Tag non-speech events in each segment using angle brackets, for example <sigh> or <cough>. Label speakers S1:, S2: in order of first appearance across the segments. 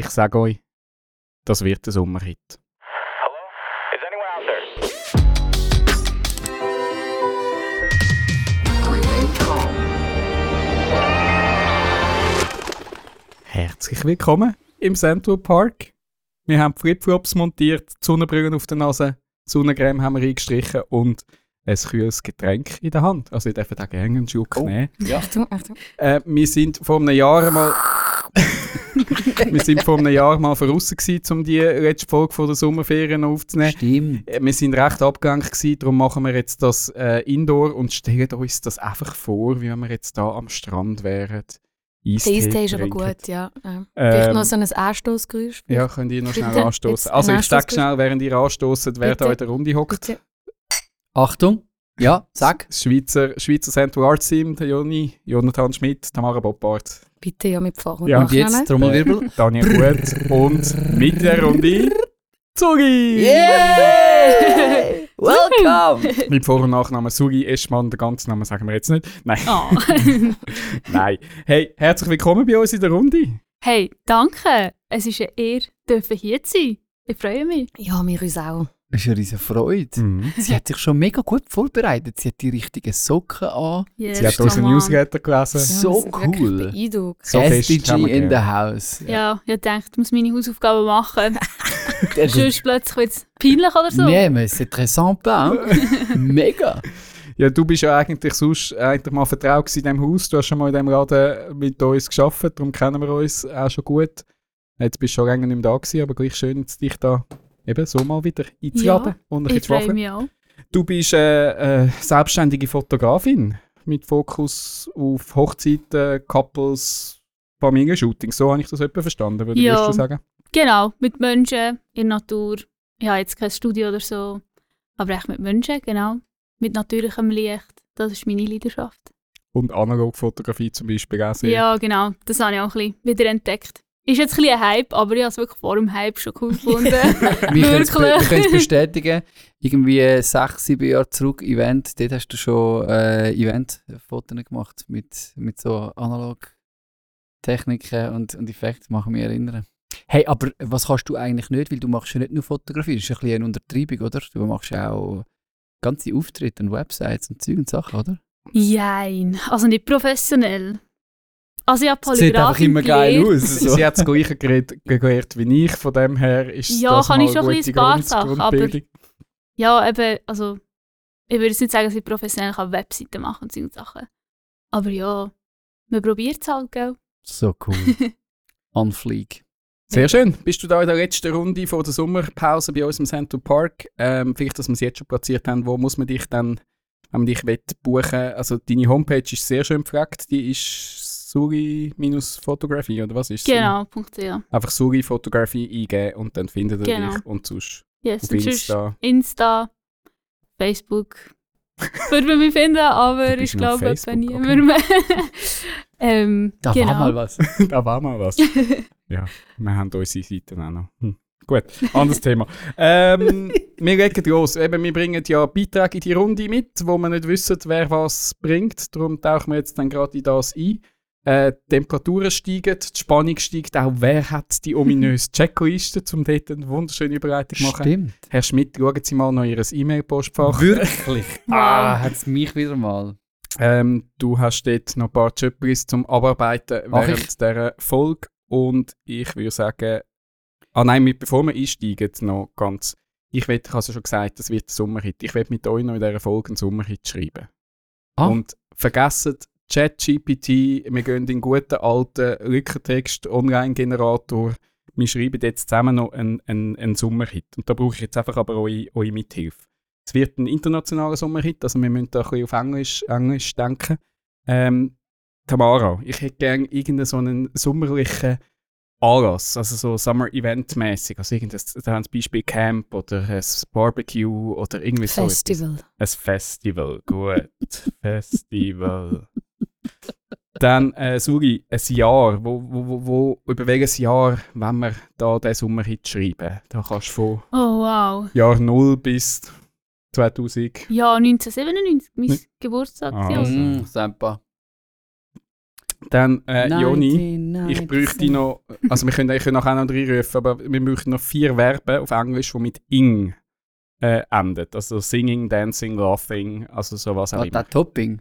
S1: ich sage euch, das wird ein Sommerhit. Herzlich willkommen im Central Park. Wir haben Flipflops montiert, die Sonnenbrille auf der Nase, Sonnencreme haben wir eingestrichen und ein kühles Getränk in der Hand. Also ich darf da gerne einen Schluck nehmen.
S2: Achtung, Achtung.
S1: Äh, wir sind vor einem Jahr mal... <laughs> wir sind vor einem Jahr mal voraus gewesen, um die letzte Folge von der Sommerferien aufzunehmen.
S3: Stimmt.
S1: Äh, Wir sind recht abgelenkt gewesen, darum machen wir jetzt das äh, Indoor und stellen uns das einfach vor, wie wenn wir jetzt da am Strand wären.
S2: Der
S1: Eistee
S2: Eistee ist aber gut, ja. ja. Vielleicht
S1: Ähm,
S2: noch so ein Anstoßgeräusch.
S1: Ja, könnt ihr noch schnell
S2: Bitte,
S1: anstoßen. Also ich sage schnell, während ihr anstoßen, wer da in der Runde hockt.
S3: Achtung. Ja, sag.
S1: Das Schweizer, Schweizer Central Arts Team, der Joni, Jonathan Schmidt, Tamara Boppard,
S2: Bitte ja mit Vor- und
S1: Ja, und
S3: jetzt
S2: Nachnamen.
S3: Trommelwirbel. <laughs>
S1: Daniel Gut und mit der Runde Zugi!
S3: Yay! Welcome!
S1: Mit Vor- und Nachnamen Sugi Eschmann, den ganzen Namen sagen wir jetzt nicht. Nein,
S4: Oh. <laughs>
S1: nein. Hey, herzlich willkommen bei uns in der Runde.
S4: hey, danke. Es ist eine Ehre, dürfen hier zu sein. Ich freue mich.
S2: Ja, wir uns auch.
S3: Das ist eine riesige Freude.
S1: Mhm.
S3: Sie hat sich schon mega gut vorbereitet. Sie hat die richtigen Socken an.
S4: Yes,
S1: Sie hat unseren. Newsletter gelesen.
S3: So cool.
S1: So fest
S3: SDG in the house.
S4: Ja, ich dachte, ich muss meine Hausaufgaben machen. <laughs> Sonst plötzlich wird es peinlich oder so.
S3: Nee, mais c'est très sympa. <laughs> Mega.
S1: Ja, du bist ja eigentlich sonst eigentlich mal vertraut in diesem Haus. Du hast schon mal in diesem Laden mit uns geschafft, darum kennen wir uns auch schon gut. Jetzt bist du schon länger nicht mehr da gewesen, aber gleich schön, jetzt dich da eben so mal wieder einzuladen und ein
S4: ich freue mich auch.
S1: Du bist äh, äh, selbstständige Fotografin mit Fokus auf Hochzeiten, Couples, Familienshootings. So habe ich das etwa verstanden, würde
S4: Ja.
S1: du sagen?
S4: Genau, mit Menschen in der Natur. Ich habe jetzt kein Studio oder so, aber echt mit Menschen, genau. Mit natürlichem Licht. Das ist meine Leidenschaft.
S1: Und Analogfotografie zum Beispiel auch sehr.
S4: Ja, genau. Das habe ich auch ein bisschen wieder entdeckt. Ist jetzt ein bisschen ein Hype, aber ich habe es wirklich vor dem Hype schon cool gefunden. <laughs>
S3: Wir können es bestätigen. Irgendwie sechs, sieben Jahre zurück, Event, dort hast du schon äh, Event-Fotos gemacht mit, mit so Analog-Techniken und, und Effekten, machen mich erinnern. Hey, aber was kannst du eigentlich nicht, weil du machst ja nicht nur Fotografie, das ist ein bisschen eine Untertreibung, oder? Du machst ja auch ganze Auftritte und Websites und Zeug und Sachen, oder?
S4: Jein, also nicht professionell. Also ich habe
S3: Es sieht einfach immer geil aus. So. <laughs>
S1: Sie hat das Gleiche gelernt wie ich, von dem her ist
S4: Ja,
S1: das
S4: kann
S1: mal
S4: ich schon ein bisschen paar Sachen, aber-. Ja, eben, also ich würde jetzt nicht sagen, dass ich professionell kann Webseiten machen und solche Sachen. Aber ja, man probiert es halt, gell?
S3: So cool. <laughs> On fleek.
S1: Sehr schön. Bist du da in der letzten Runde vor der Sommerpause bei uns im Central Park? Ähm, vielleicht, dass wir es jetzt schon platziert haben, wo muss man dich dann, wenn man dich will, buchen Also deine Homepage ist sehr schön gepflegt, die ist Suri-Fotografie, oder was ist sie?
S4: Genau, Punkt ja.
S1: Einfach Suri-Fotografie eingeben und dann findet ihr
S4: Genau.
S1: dich und sonst
S4: Yes,
S1: auf Insta.
S4: Insta, Facebook. Würde man mich finden, aber ich glaube,
S1: Facebook,
S4: niemand mehr. <laughs> ähm,
S3: Da
S4: genau.
S3: war mal was. <laughs>
S1: da war mal was. <laughs> Ja, wir haben unsere Seiten auch noch. Hm. Gut, anderes Thema. Ähm, wir legen los. Eben, wir bringen ja Beiträge in die Runde mit, wo wir nicht wissen, wer was bringt. Darum tauchen wir jetzt dann gerade in das ein. Äh, die Temperaturen steigen, die Spannung steigt auch. Wer hat die ominöse <laughs> Checkliste, um dort eine wunderschöne Überleitung zu machen?
S3: Stimmt.
S1: Herr Schmidt, schauen Sie mal noch Ihr E-Mail-Postfach.
S3: Wirklich? <laughs> ah, hat es mich wieder mal.
S1: Ähm, du hast dort noch ein paar Checklisten zum Abarbeiten während
S3: ich.
S1: dieser Folge. Und ich würde sagen, ah nein, mit, bevor wir einsteigen, noch ganz. Ich will, ich habe es schon gesagt, das wird ein Sommerhit. Ich werde mit euch noch in dieser Folge einen Sommerhit schreiben.
S3: Ah.
S1: Und vergessen ChatGPT, wir gehen in den guten alten Lückentext Online-Generator. Wir schreiben jetzt zusammen noch einen, einen, einen Sommerhit. Und da brauche ich jetzt einfach aber eure, eure Mithilfe. Es wird ein internationaler Sommerhit, also wir müssen da ein bisschen auf Englisch, Englisch denken. Ähm, Tamara, ich hätte gerne irgendeinen so einen sommerlichen Anlass, also so Summer-Event-mäßig. Also irgendein, da haben zum Beispiel Camp oder ein Barbecue oder irgendwie so. etwas.
S2: Festival.
S1: Ein Festival, gut. <laughs> Festival. Dann, äh, Suri, ein Jahr. Wo, wo, wo, über welches Jahr wenn wir da den Sommerhit schreiben? Da kannst du von
S4: Oh wow.
S1: Jahr 0 bis 2000.
S4: Ja, 1997, mein
S1: Hm.
S4: Geburtstag.
S1: Ah.
S3: Mm, Sempa.
S1: Dann, äh, Joni,
S3: 1990.
S1: ich bräuchte noch, also wir können, ich können nachher noch reinrufen, aber wir bräuchten noch vier Verben auf Englisch, die mit ing äh, enden. Also singing, dancing, laughing, also sowas auch
S3: Ah,
S1: immer.
S3: Topping.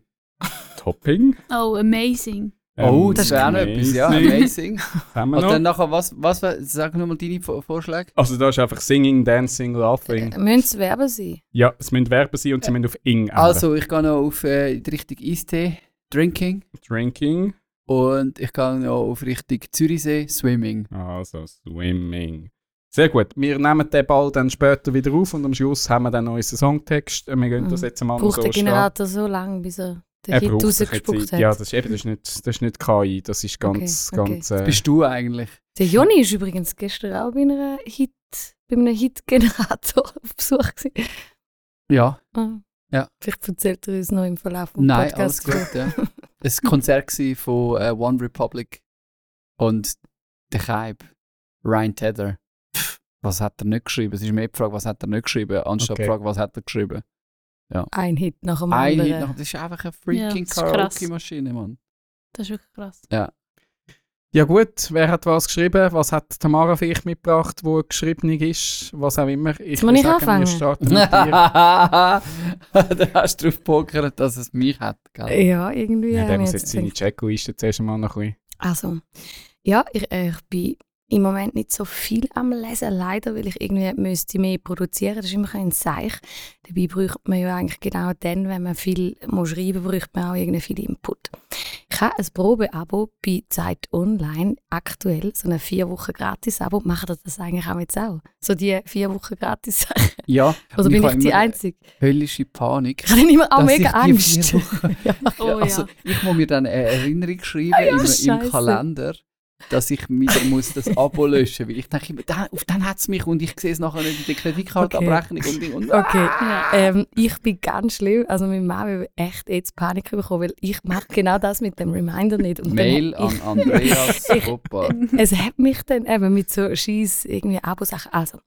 S1: Topping.
S4: Oh, amazing.
S3: oh,
S1: Ähm,
S3: das wäre auch noch etwas, ja.
S1: amazing.
S3: Amazing.
S1: Haben wir
S3: Und
S1: noch?
S3: dann nachher, was, was, sag nochmal deine Vor- Vorschläge.
S1: Also da ist einfach singing, dancing, laughing.
S2: Äh, Müssen es Verben sein?
S1: Ja, es müssen Verben sein und sie müssen auf ing enden.
S3: Also, ich gehe noch auf äh, die Richtung Eistee, Drinking.
S1: Drinking,
S3: Und ich gehe noch auf Richtung Zürichsee, Swimming.
S1: also swimming. Sehr gut. Wir nehmen den Ball dann später wieder auf und am Schluss haben wir dann noch unseren Songtext. Wir gehen das
S2: Mhm.
S1: jetzt mal
S2: Braucht
S1: so
S2: der
S1: stehen.
S2: Generator so lange, bis er den
S1: Er
S2: Hit
S1: braucht
S2: rausgespuckt hat?
S1: ja, das ist eben das ist nicht, das ist nicht KI, das ist ganz,
S2: Okay, okay.
S1: ganz. Äh,
S3: Bist du eigentlich?
S2: Der Joni ist übrigens gestern auch bei, einer Hit, bei einem Hit-Generator <laughs> auf Besuch. Gewesen.
S3: Ja.
S2: Ah.
S3: Ja.
S2: Vielleicht erzählt er uns noch im Verlauf des
S3: Nein, alles
S2: Podcasts.
S3: gut, ja. <laughs> ein Konzert von äh, One Republic und der Kaib, Ryan Tedder. Pff, was hat er nicht geschrieben? Es ist mehr die Frage, was hat er nicht geschrieben, anstatt
S1: Okay.
S3: die Frage, was hat er geschrieben.
S2: Ein Hit nach dem
S3: Ein
S2: anderen.
S3: Hit nach, das ist einfach eine
S4: Ja,
S3: freaking
S4: krass.
S3: Karaoke-Maschine, Mann.
S4: Das ist wirklich krass.
S1: ja gut, wer hat was geschrieben? Was hat Tamara vielleicht mitgebracht, wo geschrieben ist? Was auch immer. Ich würde
S2: ich
S1: sagen,
S2: anfangen?
S1: wir starten mit dir. <laughs>
S3: da hast du drauf pokert, dass es mich hat, gell?
S2: Ja, irgendwie.
S1: Ja, der
S2: ich
S1: muss
S2: jetzt
S1: seine. Checkliste zuerst mal noch ein bisschen.
S2: Also, ja, ich, äh, ich bin im Moment nicht so viel am Lesen, leider, weil ich irgendwie müsste mehr produzieren. Das ist immer ein Seich. Dabei braucht man ja eigentlich genau dann, wenn man viel muss schreiben muss, braucht man auch irgendwie viel Input. Ich habe ein Probeabo bei Zeit Online, aktuell, so ein vier Wochen Gratis-Abo. Macht ihr das eigentlich auch jetzt auch? So die vier Wochen Gratis-Sachen?
S3: Ja.
S2: Oder bin
S3: habe
S2: ich die Einzige?
S3: Höllische Panik.
S2: Ich habe immer auch mega
S3: ich
S2: Angst. <laughs> ja. <laughs>
S4: Oh ja.
S3: also, ich muss mir dann eine Erinnerung schreiben
S2: Ah ja,
S3: im, im. Kalender, dass ich wieder muss das Abo löschen muss. Weil ich denke immer, da, auf den hat es mich und ich sehe es nachher nicht in der Kreditkartenabrechnung und, Ding und
S2: Okay.
S4: Ja.
S2: Ähm, ich bin ganz schlimm. Also meine Mama will echt jetzt Panik bekommen, weil ich mache genau das mit dem Reminder nicht. Und
S3: Mail
S2: dann,
S3: an Andreas <laughs>
S2: Ich-. Es hat mich dann eben mit so scheiß irgendwie Abo-Sachen. Also,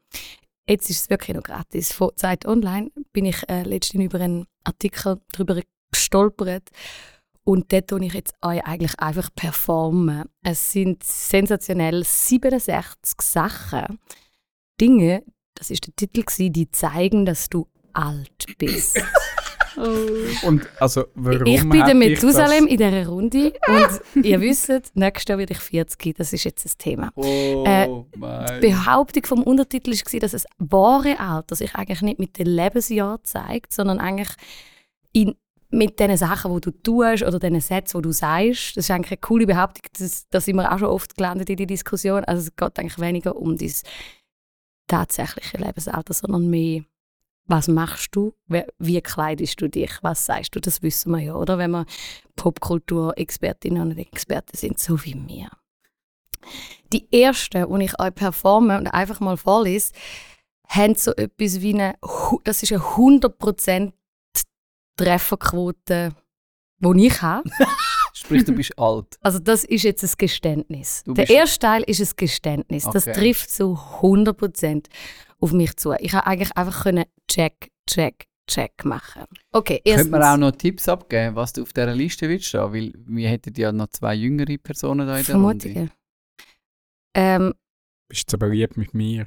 S2: jetzt ist es wirklich noch gratis. Von Zeit Online bin ich äh, letztens über einen Artikel drüber gestolpert. Und dort tue ich jetzt euch eigentlich einfach performen. Es sind sensationell 67 Sachen, Dinge, das ist der Titel, gewesen, die zeigen, dass du alt bist. <laughs>
S4: Oh.
S1: Und also, warum
S2: ich bin der Methusalem in dieser Runde und <laughs> ihr wisst, nächstes Jahr werde ich 40. Das ist jetzt das Thema.
S3: Oh
S2: Äh. Die Behauptung vom Untertitel war, dass es wahre Alter sich eigentlich nicht mit den Lebensjahren zeigt, sondern eigentlich in, mit den Sachen, die du tust oder den Sätzen, die du sagst. Das ist eigentlich eine coole Behauptung. Das, da sind wir auch schon oft gelandet in die Diskussion. Also es geht eigentlich weniger um dein tatsächliche Lebensalter, sondern mehr, was machst du, wie kleidest du dich, was sagst du, das wissen wir ja, oder? Wenn wir Popkultur-Expertinnen und Experten sind, so wie wir. Die erste, die ich euch performe und einfach mal vorlese, haben so etwas wie eine, das ist eine 100% Trefferquote, die ich habe. <laughs>
S3: Sprich, du bist alt.
S2: Also das ist jetzt ein Geständnis. Der erste Teil ist ein Geständnis. Das
S3: Okay.
S2: trifft zu 100% auf mich zu. Ich habe eigentlich einfach können check, check, check machen. Okay, erstens.
S3: Könnte man auch noch Tipps abgeben, was du auf dieser Liste willst stehen? Weil wir hätten ja noch zwei jüngere Personen da in der Runde.
S2: Vermutungen. Ähm,
S1: Bist du so beliebt mit mir?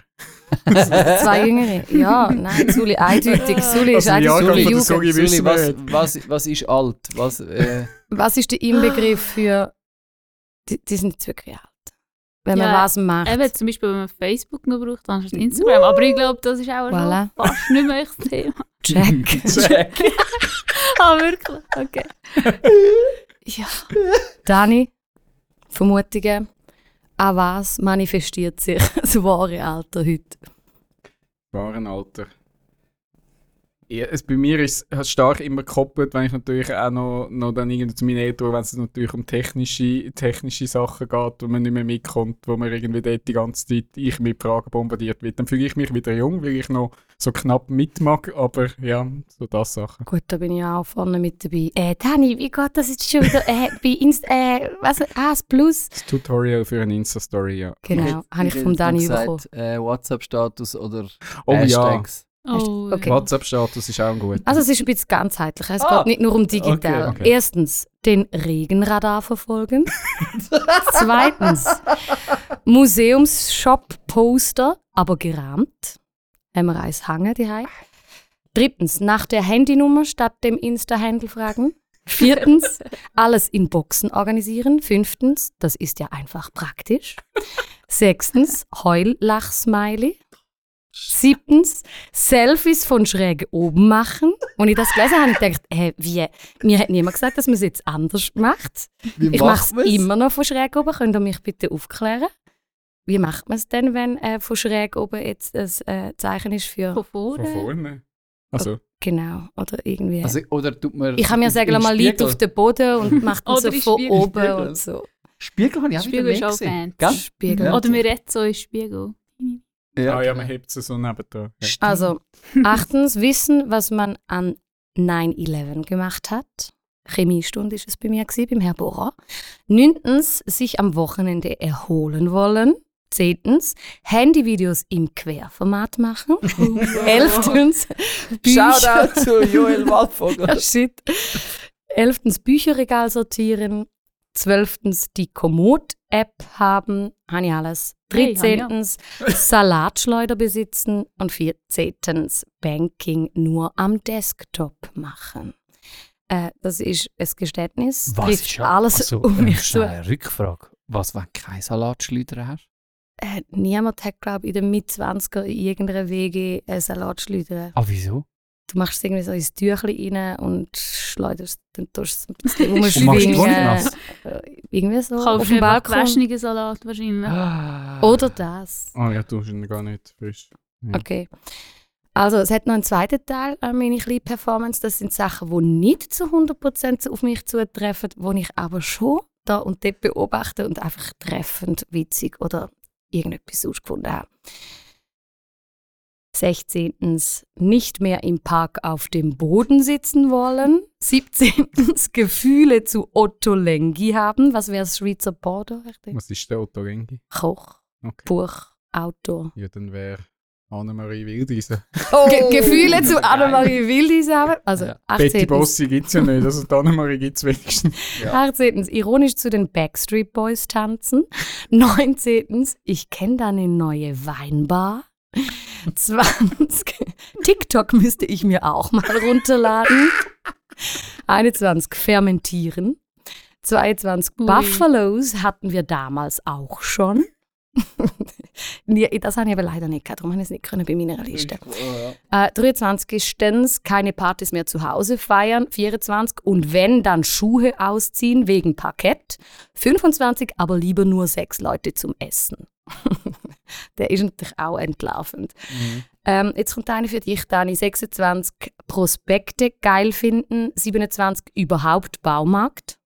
S1: <laughs>
S2: zwei Jüngere. Ja, nein, Suli eindeutig. Suli ist
S1: Also,
S2: eindeutig Jugend.
S1: Suli
S3: Suli, was,
S1: nicht.
S3: was, was ist alt? Was, äh,
S2: Was ist der Inbegriff für. Die, die sind nicht wirklich alt. Wenn man
S4: Ja,
S2: was macht.
S4: Eben, zum Beispiel, wenn man Facebook noch braucht, dann ist Instagram. Aber ich glaube, das ist auch
S2: Voilà.
S4: schon fast nicht mehr das Thema.
S2: Check.
S3: Check. <laughs>
S4: Ah, wirklich? Okay.
S2: Ja. Dani, Vermutungen. An was manifestiert sich <laughs> das wahre Alter heute?
S1: Warenalter. Ja, es, bei mir ist es stark immer gekoppelt, wenn ich natürlich auch noch, noch dann irgendwie zu meinen Eltern, wenn es natürlich um technische, technische Sachen geht, wo man nicht mehr mitkommt, wo man irgendwie dort die ganze Zeit ich mit Fragen bombardiert wird, dann fühle ich mich wieder jung, weil ich noch so knapp mitmag, aber ja, so das Sachen.
S2: Gut, da bin ich auch vorne mit dabei. Äh, Dani, wie geht das jetzt schon wieder? Äh, bei Inst äh, was? Ah, das Plus?
S1: Das Tutorial für eine Insta-Story, ja.
S2: Genau, habe ich vom Dani bekommen.
S3: gesagt, äh, WhatsApp-Status oder
S1: Oh ja,
S3: Hashtags.
S4: Oh,
S2: Okay.
S1: WhatsApp-Status ist auch ein guter.
S2: Also es ist ein bisschen ganzheitlich. Es
S3: Ah.
S2: geht nicht nur um digital.
S1: Okay, okay.
S2: Erstens, den Regenradar verfolgen. <laughs> Zweitens, Museumsshop-Poster, aber gerahmt. Haben wir eins hängen daheim. Drittens, nach der Handynummer statt dem Insta-Handle fragen. Viertens, <laughs> alles in Boxen organisieren. Fünftens, das ist ja einfach praktisch. Sechstens, Heul-Lach-Smiley. Siebtens, Selfies von schräg oben machen. Als ich das gelesen habe, habe ich gedacht, hey, wie? Mir hat niemand gesagt, dass man es jetzt anders macht.
S3: Wie
S2: Ich mache es immer noch von schräg oben. Könnt ihr mich bitte aufklären? Wie macht man es denn, wenn äh, von schräg oben jetzt ein äh, Zeichen ist für
S4: Von
S1: Von
S4: vorne.
S1: vorne. Also,
S2: genau oder irgendwie?
S3: Also, oder tut man
S2: ich kann mir
S3: in-
S2: sagen, man liegt auf den Boden und <laughs> macht ihn so
S4: in
S2: von
S4: Spiegel.
S2: oben
S3: Spiegel.
S2: und so.
S3: Spiegel habe ich auch
S4: Spiegel
S3: wieder
S4: ist auch
S3: gesehen.
S2: Spiegel.
S4: Oder wir reden so im Spiegel.
S1: Ah ja, man hebt sie so nebendran. Ja.
S2: Also, <laughs> achtens, wissen, was man an 9-11 gemacht hat. Chemiestunde ist es bei mir, gewesen, beim Herr Bohrer. Neuntens, sich am Wochenende erholen wollen. Zehntens, Handyvideos im Querformat machen. <laughs> Elftens, Bücher.
S3: Shoutout zu Joel Waldvogel. <laughs>
S2: Ja, shit. Elftens, Bücherregal sortieren. Zwölftens, die Komoot-App haben. Habe ich alles.
S4: Hey, ich auch.
S2: Dreizehntens, Salatschleuder besitzen. Und vierzehntens, Banking nur am Desktop machen. Äh, das ist ein Geständnis. Trifft alles
S3: also,
S2: um
S3: äh,
S2: mich zu.
S3: eine Rückfrage. Was, wenn du keine Salatschleuder hast?
S2: Äh, niemand hat, glaube ich, in den Mit-20er in irgendeiner WG eine Salatschleuder.
S3: Ah, wieso?
S2: Du machst es irgendwie so ins Tüchli rein und schleuderst, dann tust du es ein bisschen <laughs>
S3: Und machst die
S2: rumschwingen. Äh, Irgendwie so auf
S4: Kaufst
S2: dem
S4: einfach
S2: Balkon.
S4: gewaschenen Salat wahrscheinlich.
S3: Ah.
S2: Oder das.
S1: Ah ja, du hast ihn gar nicht frisch. Ja.
S2: Okay. Also, es hat noch einen zweiten Teil an meine kleine Performance. Das sind Sachen, die nicht zu 100% auf mich zutreffen, die ich aber schon da und dort beobachte und einfach treffend, witzig oder irgendetwas ausgefunden habe. 16. Nicht mehr im Park auf dem Boden sitzen wollen. 17. <laughs> Gefühle zu Otto Lengi haben. Was wäre das Schweizer Border?
S1: Was ist der Otto Gengi?
S2: Koch,
S1: Okay.
S2: Buch, Autor.
S1: Ja, dann wäre Annemarie Wildeisen.
S2: Ge Gefühle zu <laughs> Annemarie Wildis haben. Also
S3: Ja.
S2: 18.
S1: Betty Bossi gibt es ja nicht, also Annemarie gibt es wenigstens. <laughs>
S2: 18. Ironisch zu den Backstreet Boys tanzen. 19. Ich kenne da eine neue Weinbar. 20. <laughs> TikTok müsste ich mir auch mal runterladen. 21. Fermentieren. 22.
S4: Ui.
S2: Buffalos hatten wir damals auch schon. <laughs> Das habe ich aber leider nicht gehabt, darum habe ich es nicht können bei meiner Liste. Äh, 23 ist Stens, keine Partys mehr zu Hause feiern. 24 und wenn, dann Schuhe ausziehen wegen Parkett. 25 aber lieber nur sechs Leute zum Essen. <laughs> <laughs> Der ist natürlich auch entlarvend. Ähm, jetzt kommt eine für dich, Dani. 26 Prospekte geil finden. 27 überhaupt Baumarkt.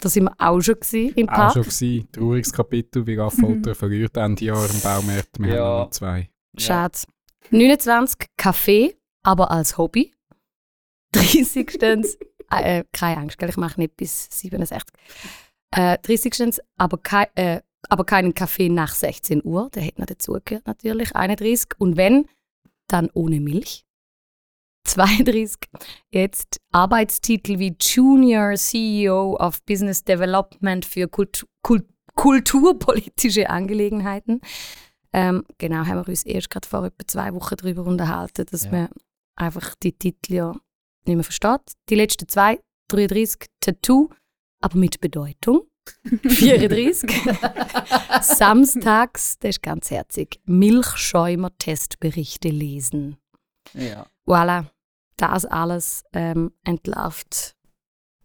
S2: Da sind wir auch schon gewesen, im
S1: Auch
S2: Park.
S1: schon gewesen. Trauriges Kapitel, wie Raffolter verliert Ende Jahr im Baumarkt. Wir
S3: Ja.
S1: haben noch zwei.
S2: Schade. 29 Kaffee, aber als Hobby. <laughs> 30 stens, äh, keine Angst, gell, ich mache nicht bis 67. Äh, 30 stens, aber, kei, äh, aber keinen Kaffee nach 16 Uhr, der hätte noch dazugehört natürlich. 31 und wenn, dann ohne Milch. 32 jetzt Arbeitstitel wie Junior CEO of Business Development für Kult, Kult, kulturpolitische Angelegenheiten. Ähm, genau, haben wir uns erst gerade vor etwa zwei Wochen darüber unterhalten, dass
S3: Ja.
S2: man einfach die Titel ja nicht mehr versteht. Die letzten zwei, 33, Tattoo, aber mit Bedeutung. 34. <laughs> Samstags, das ist ganz herzig, Milchschäumer-Testberichte lesen.
S3: Ja.
S2: Voilà, das alles ähm, entlarvt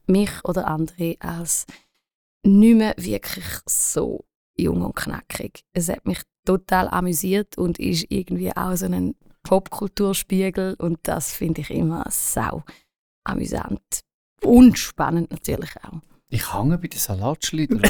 S2: mich oder andere als nicht mehr wirklich so jung und knackig. Es hat mich total amüsiert und ist irgendwie auch so ein Popkulturspiegel und das finde ich immer sau amüsant. Und spannend natürlich auch.
S3: Ich hänge bei den Salatschleudern.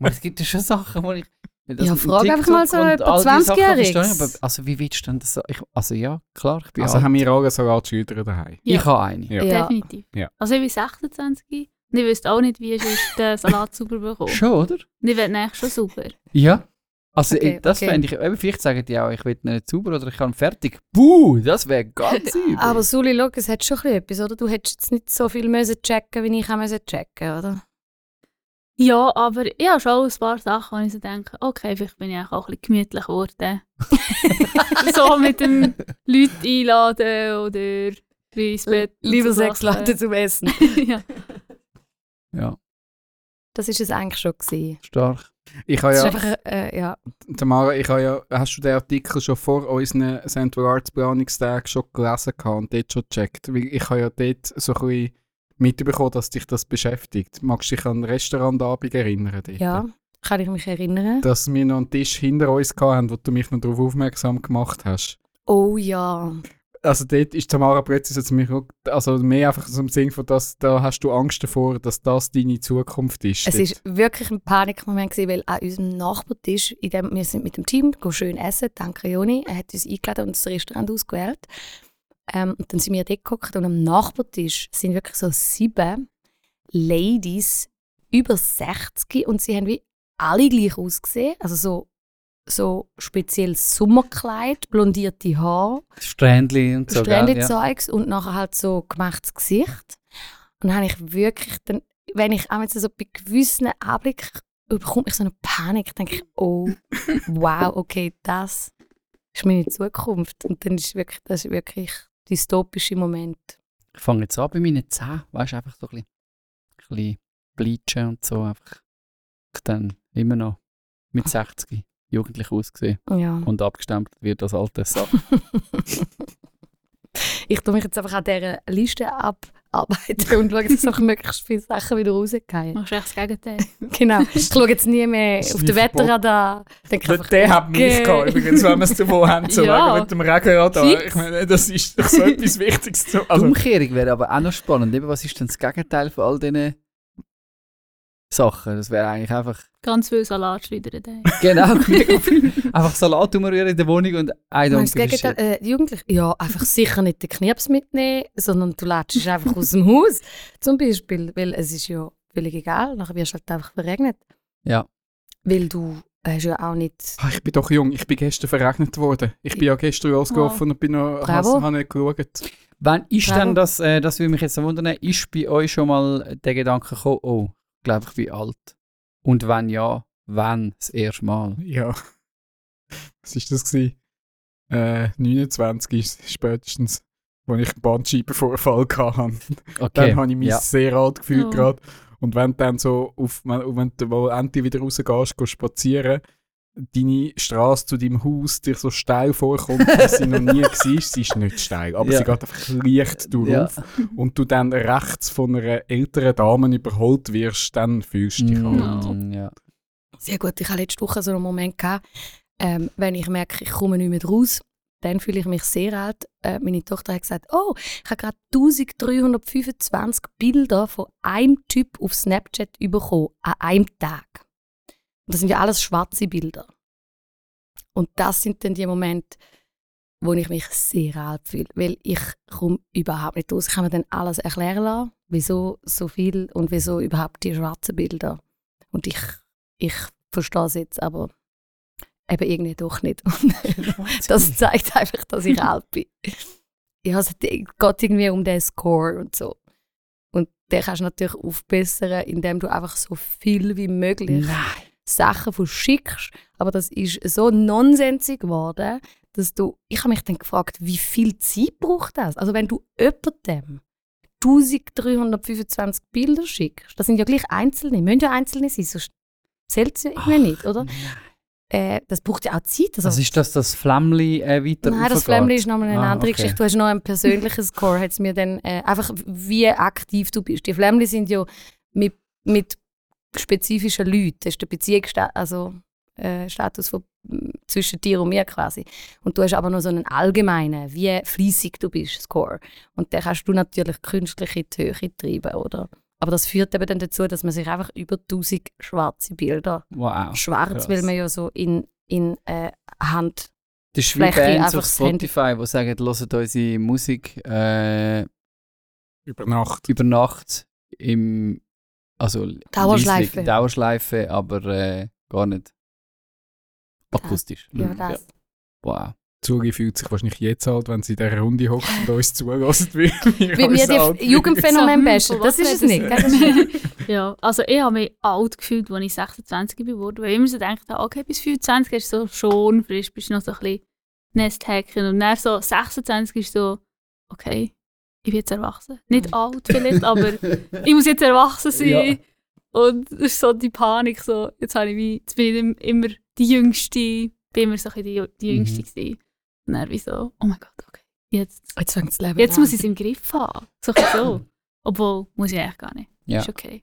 S3: Aber <laughs> es gibt ja schon Sachen, wo ich... das
S2: Ja,
S3: mit
S2: frag einfach mal so etwa
S3: all die Sachen
S2: 20-Jähriges.
S3: verstehe ich, aber Also wie willst du denn das so? Ich, also ja, klar, ich bin
S1: Also
S3: alt.
S1: haben wir alle Salatschüler daheim.
S4: Ja.
S3: Ich habe eine.
S1: Ja.
S2: Ja.
S4: Definitiv.
S1: Ja.
S4: Also ich bin 26 und ich wüsste auch nicht, wie ich den Salat sauber bekomme.
S3: Schon, oder?
S4: Und ich werde eigentlich schon sauber.
S3: Ja. Also
S2: Okay,
S3: ich, das
S2: okay.
S3: fände ich, eben, vielleicht sagen die auch, ich will nicht sauber oder ich kann fertig. Buh, das wäre ganz <laughs> übel.
S2: Aber Suli, schau, es hat schon ein bisschen etwas, oder? Du hättest jetzt nicht so viel müssen checken wie ich auch müssen checken oder?
S4: Ja, aber ich habe schon ein paar Sachen, wo ich so denke, okay, vielleicht bin ich eigentlich auch ein bisschen gemütlich geworden. <laughs> so mit dem Leute einladen oder ins Bett.
S2: Lieber
S4: so
S2: sechs. Leute zum Essen. <laughs>
S4: ja.
S3: Ja,
S2: Das ist es eigentlich schon gewesen.
S3: stark.
S1: Ich habe ja,
S2: einfach, äh, ja.
S1: Tamara, ich habe ja, hast du den Artikel schon vor unseren Central Arts Planungstagen schon gelesen und dort schon gecheckt? Weil ich habe ja dort so ein bisschen mitbekommen, dass dich das beschäftigt. Magst du dich an einen Restaurantabend erinnern? Dort?
S2: ja, kann ich mich erinnern.
S1: Dass wir noch einen Tisch hinter uns hatten, wo du mich noch darauf aufmerksam gemacht hast.
S2: Oh ja.
S1: Also dort ist Tamara zu mir, gekommen, also mehr einfach so im Sinn von, dass da hast du Angst davor, dass das deine Zukunft ist.
S2: Es
S1: dort.
S2: ist wirklich ein Panikmoment gewesen, weil an unserem Nachbartisch, in dem, wir sind mit dem Team gehen schön essen, danke Joni, er hat uns eingeladen und das Restaurant ausgewählt. Ähm, und dann sind wir dort geguckt und am Nachbartisch sind wirklich so sieben Ladies über 60 und sie haben wie alle gleich ausgesehen, also so so speziell Sommerkleid, blondierte Haare,
S3: Strändli und so. gell? Ja.
S2: Strändli-Zeugs und nachher halt so gemachtes Gesicht. Und dann habe ich wirklich, dann, wenn ich auch jetzt so bei gewissen Anblick bekomme ich so eine Panik, denke ich, oh, wow, okay, das ist meine Zukunft. Und dann ist wirklich, das ist wirklich dystopische Moment.
S3: Ich fange jetzt an bei meinen Zähnen, weißt du, einfach so ein bisschen, ein bisschen bleachen und so. Einfach ich dann immer noch mit <laughs> 60 jugendlich ausgesehen
S2: Ja.
S3: und abgestempelt wird als alte Sack. <laughs>
S2: Ich tue mich jetzt einfach an dieser Liste abarbeiten und schaue, dass auch <laughs> möglichst viele Sachen wieder rausgehen.
S4: Machst du echt das Gegenteil? <laughs>
S2: Genau. Ich schaue jetzt nie mehr auf den. Wetterradar. Denke
S1: Der,
S2: einfach,
S1: der hat mich gehabt, übrigens, wenn wir es davon haben, zu
S4: Ja.
S1: mit dem Regenradar. Ich meine, das ist doch so etwas Wichtiges. Zu,
S3: Die
S1: also,
S3: Umkehrung wäre aber auch noch spannend. Was ist denn das Gegenteil von all diesen Sachen? Das wäre eigentlich einfach,
S4: Ganz viel Salat schleudern. daheim. <laughs>
S3: genau, einfach Salat umrühren in der Wohnung und I don't give
S2: Gegenteil? Äh, die Jugendlichen? Ja, einfach sicher nicht den Knirps mitnehmen, sondern du lädst einfach aus dem Haus. Zum Beispiel, weil es ist ja völlig egal, nachher wirst du halt einfach verregnet.
S3: Ja.
S2: Weil du hast ja auch nicht...
S1: Ah, ich bin doch jung, ich bin gestern verregnet worden. Ich bin ja gestern losgelaufen und bin noch,
S2: Bravo.
S1: habe nicht geschaut.
S3: Wann ist
S2: Bravo.
S3: denn das, äh, das würde mich jetzt noch wundern, ist bei euch schon mal der Gedanke gekommen, oh, glaube ich, wie alt? Und wenn ja, wann das erste Mal?
S1: Ja. Was ist das gewesen? Äh, 29 ist spätestens, als ich einen Bandscheibenvorfall hatte.
S3: Okay.
S1: Dann habe ich mich
S3: ja.
S1: sehr alt gefühlt
S4: Oh.
S1: gerade. Und wenn du dann so auf, wenn, wenn du wo endlich wieder rausgehst, gehst spazieren, deine Straße zu deinem Haus dir so steil vorkommt, wie sie noch nie <laughs> war. Sie ist nicht steil, aber
S3: Ja.
S1: sie geht einfach leicht durchauf. Und du dann rechts von einer älteren Dame überholt wirst, dann fühlst du dich
S3: Mm,
S1: alt.
S3: ja.
S2: Sehr gut, ich hatte letzte Woche so einen Moment, gehabt, ähm, wenn ich merke, ich komme nicht mehr raus, dann fühle ich mich sehr alt. Äh, meine Tochter hat gesagt, oh, ich habe gerade 1325 Bilder von einem Typ auf Snapchat bekommen, an einem Tag. Und das sind ja alles schwarze Bilder. Und das sind dann die Momente, wo ich mich sehr alt fühle, weil ich komme überhaupt nicht raus. Ich kann mir dann alles erklären lassen, wieso so viel und wieso überhaupt die schwarzen Bilder. Und ich, ich verstehe es jetzt, aber eben irgendwie doch nicht. <laughs> Das zeigt einfach, dass ich alt bin. Ja, es geht irgendwie um den Score und so. Und den kannst du natürlich aufbessern, indem du einfach so viel wie möglich
S3: Nein.
S2: Sachen verschickst. Aber das ist so nonsensig geworden, dass du. Ich habe mich dann gefragt, wie viel Zeit braucht das? Also, wenn du jemandem 1325 Bilder schickst, das sind ja gleich einzelne, müssen ja einzelne sein, sonst zählt es ja irgendwie nicht, oder? Äh, das braucht ja auch Zeit. Also,
S3: Was ist das, das Flämmli äh, weiter
S2: Nein, das? Flämmchen ist nochmal eine
S3: Ah,
S2: andere
S3: okay.
S2: Geschichte. Du hast noch einen persönlichen Score, hat's mir dann, äh, einfach wie aktiv du bist. Die Flämmchen sind ja mit, mit spezifischen Leuten. Das ist der Beziehungsstatus, also, äh, von, zwischen dir und mir quasi. Und du hast aber noch so einen allgemeinen, wie fließig du bist, Score. Und den kannst du natürlich künstlich in die Höhe treiben, oder? Aber das führt eben dann dazu, dass man sich einfach über 1000 schwarze Bilder,
S3: Wow.
S2: schwarz,
S3: krass.
S2: weil man ja so in, in äh, Hand
S3: Das ist wie Bands
S2: einfach
S3: auf Spotify, die sagen, hört unsere Musik äh,
S1: Über Nacht.
S3: über Nacht im also
S2: Dauerschleife.
S3: leislich- Dauerschleife, aber äh, gar nicht. Akustisch.
S2: Ja,
S3: Mhm.
S2: das.
S3: Wow.
S1: Zuri fühlt sich wahrscheinlich jetzt alt, wenn sie in dieser Runde hockt und uns zulässt, wie wir <laughs>
S2: Wie wir die Jugendphänomen
S4: von
S2: Das ist <laughs> es nicht.
S4: Ja, also ich habe mich alt gefühlt, als ich 26 geworden bin. Weil ich immer so gedacht habe, okay, bis 25 ist so schon frisch, bist du noch so ein bisschen Nesthacken. Und dann so 26 ist so, okay, ich bin jetzt erwachsen. Nicht alt vielleicht, aber ich muss jetzt erwachsen sein.
S3: Ja.
S4: Und das ist so die Panik, so, jetzt, habe ich wie, jetzt bin ich im- immer die Jüngste, bin immer so ein bisschen die, die Jüngste
S3: Mhm.
S4: gewesen. Und dann wie so, oh mein Gott, okay, jetzt,
S2: Jetzt fängt das Leben
S4: jetzt
S2: an.
S4: muss ich es im Griff haben. So ein bisschen so. <laughs> Obwohl, muss ich eigentlich gar nicht.
S3: Ja.
S4: Ist okay.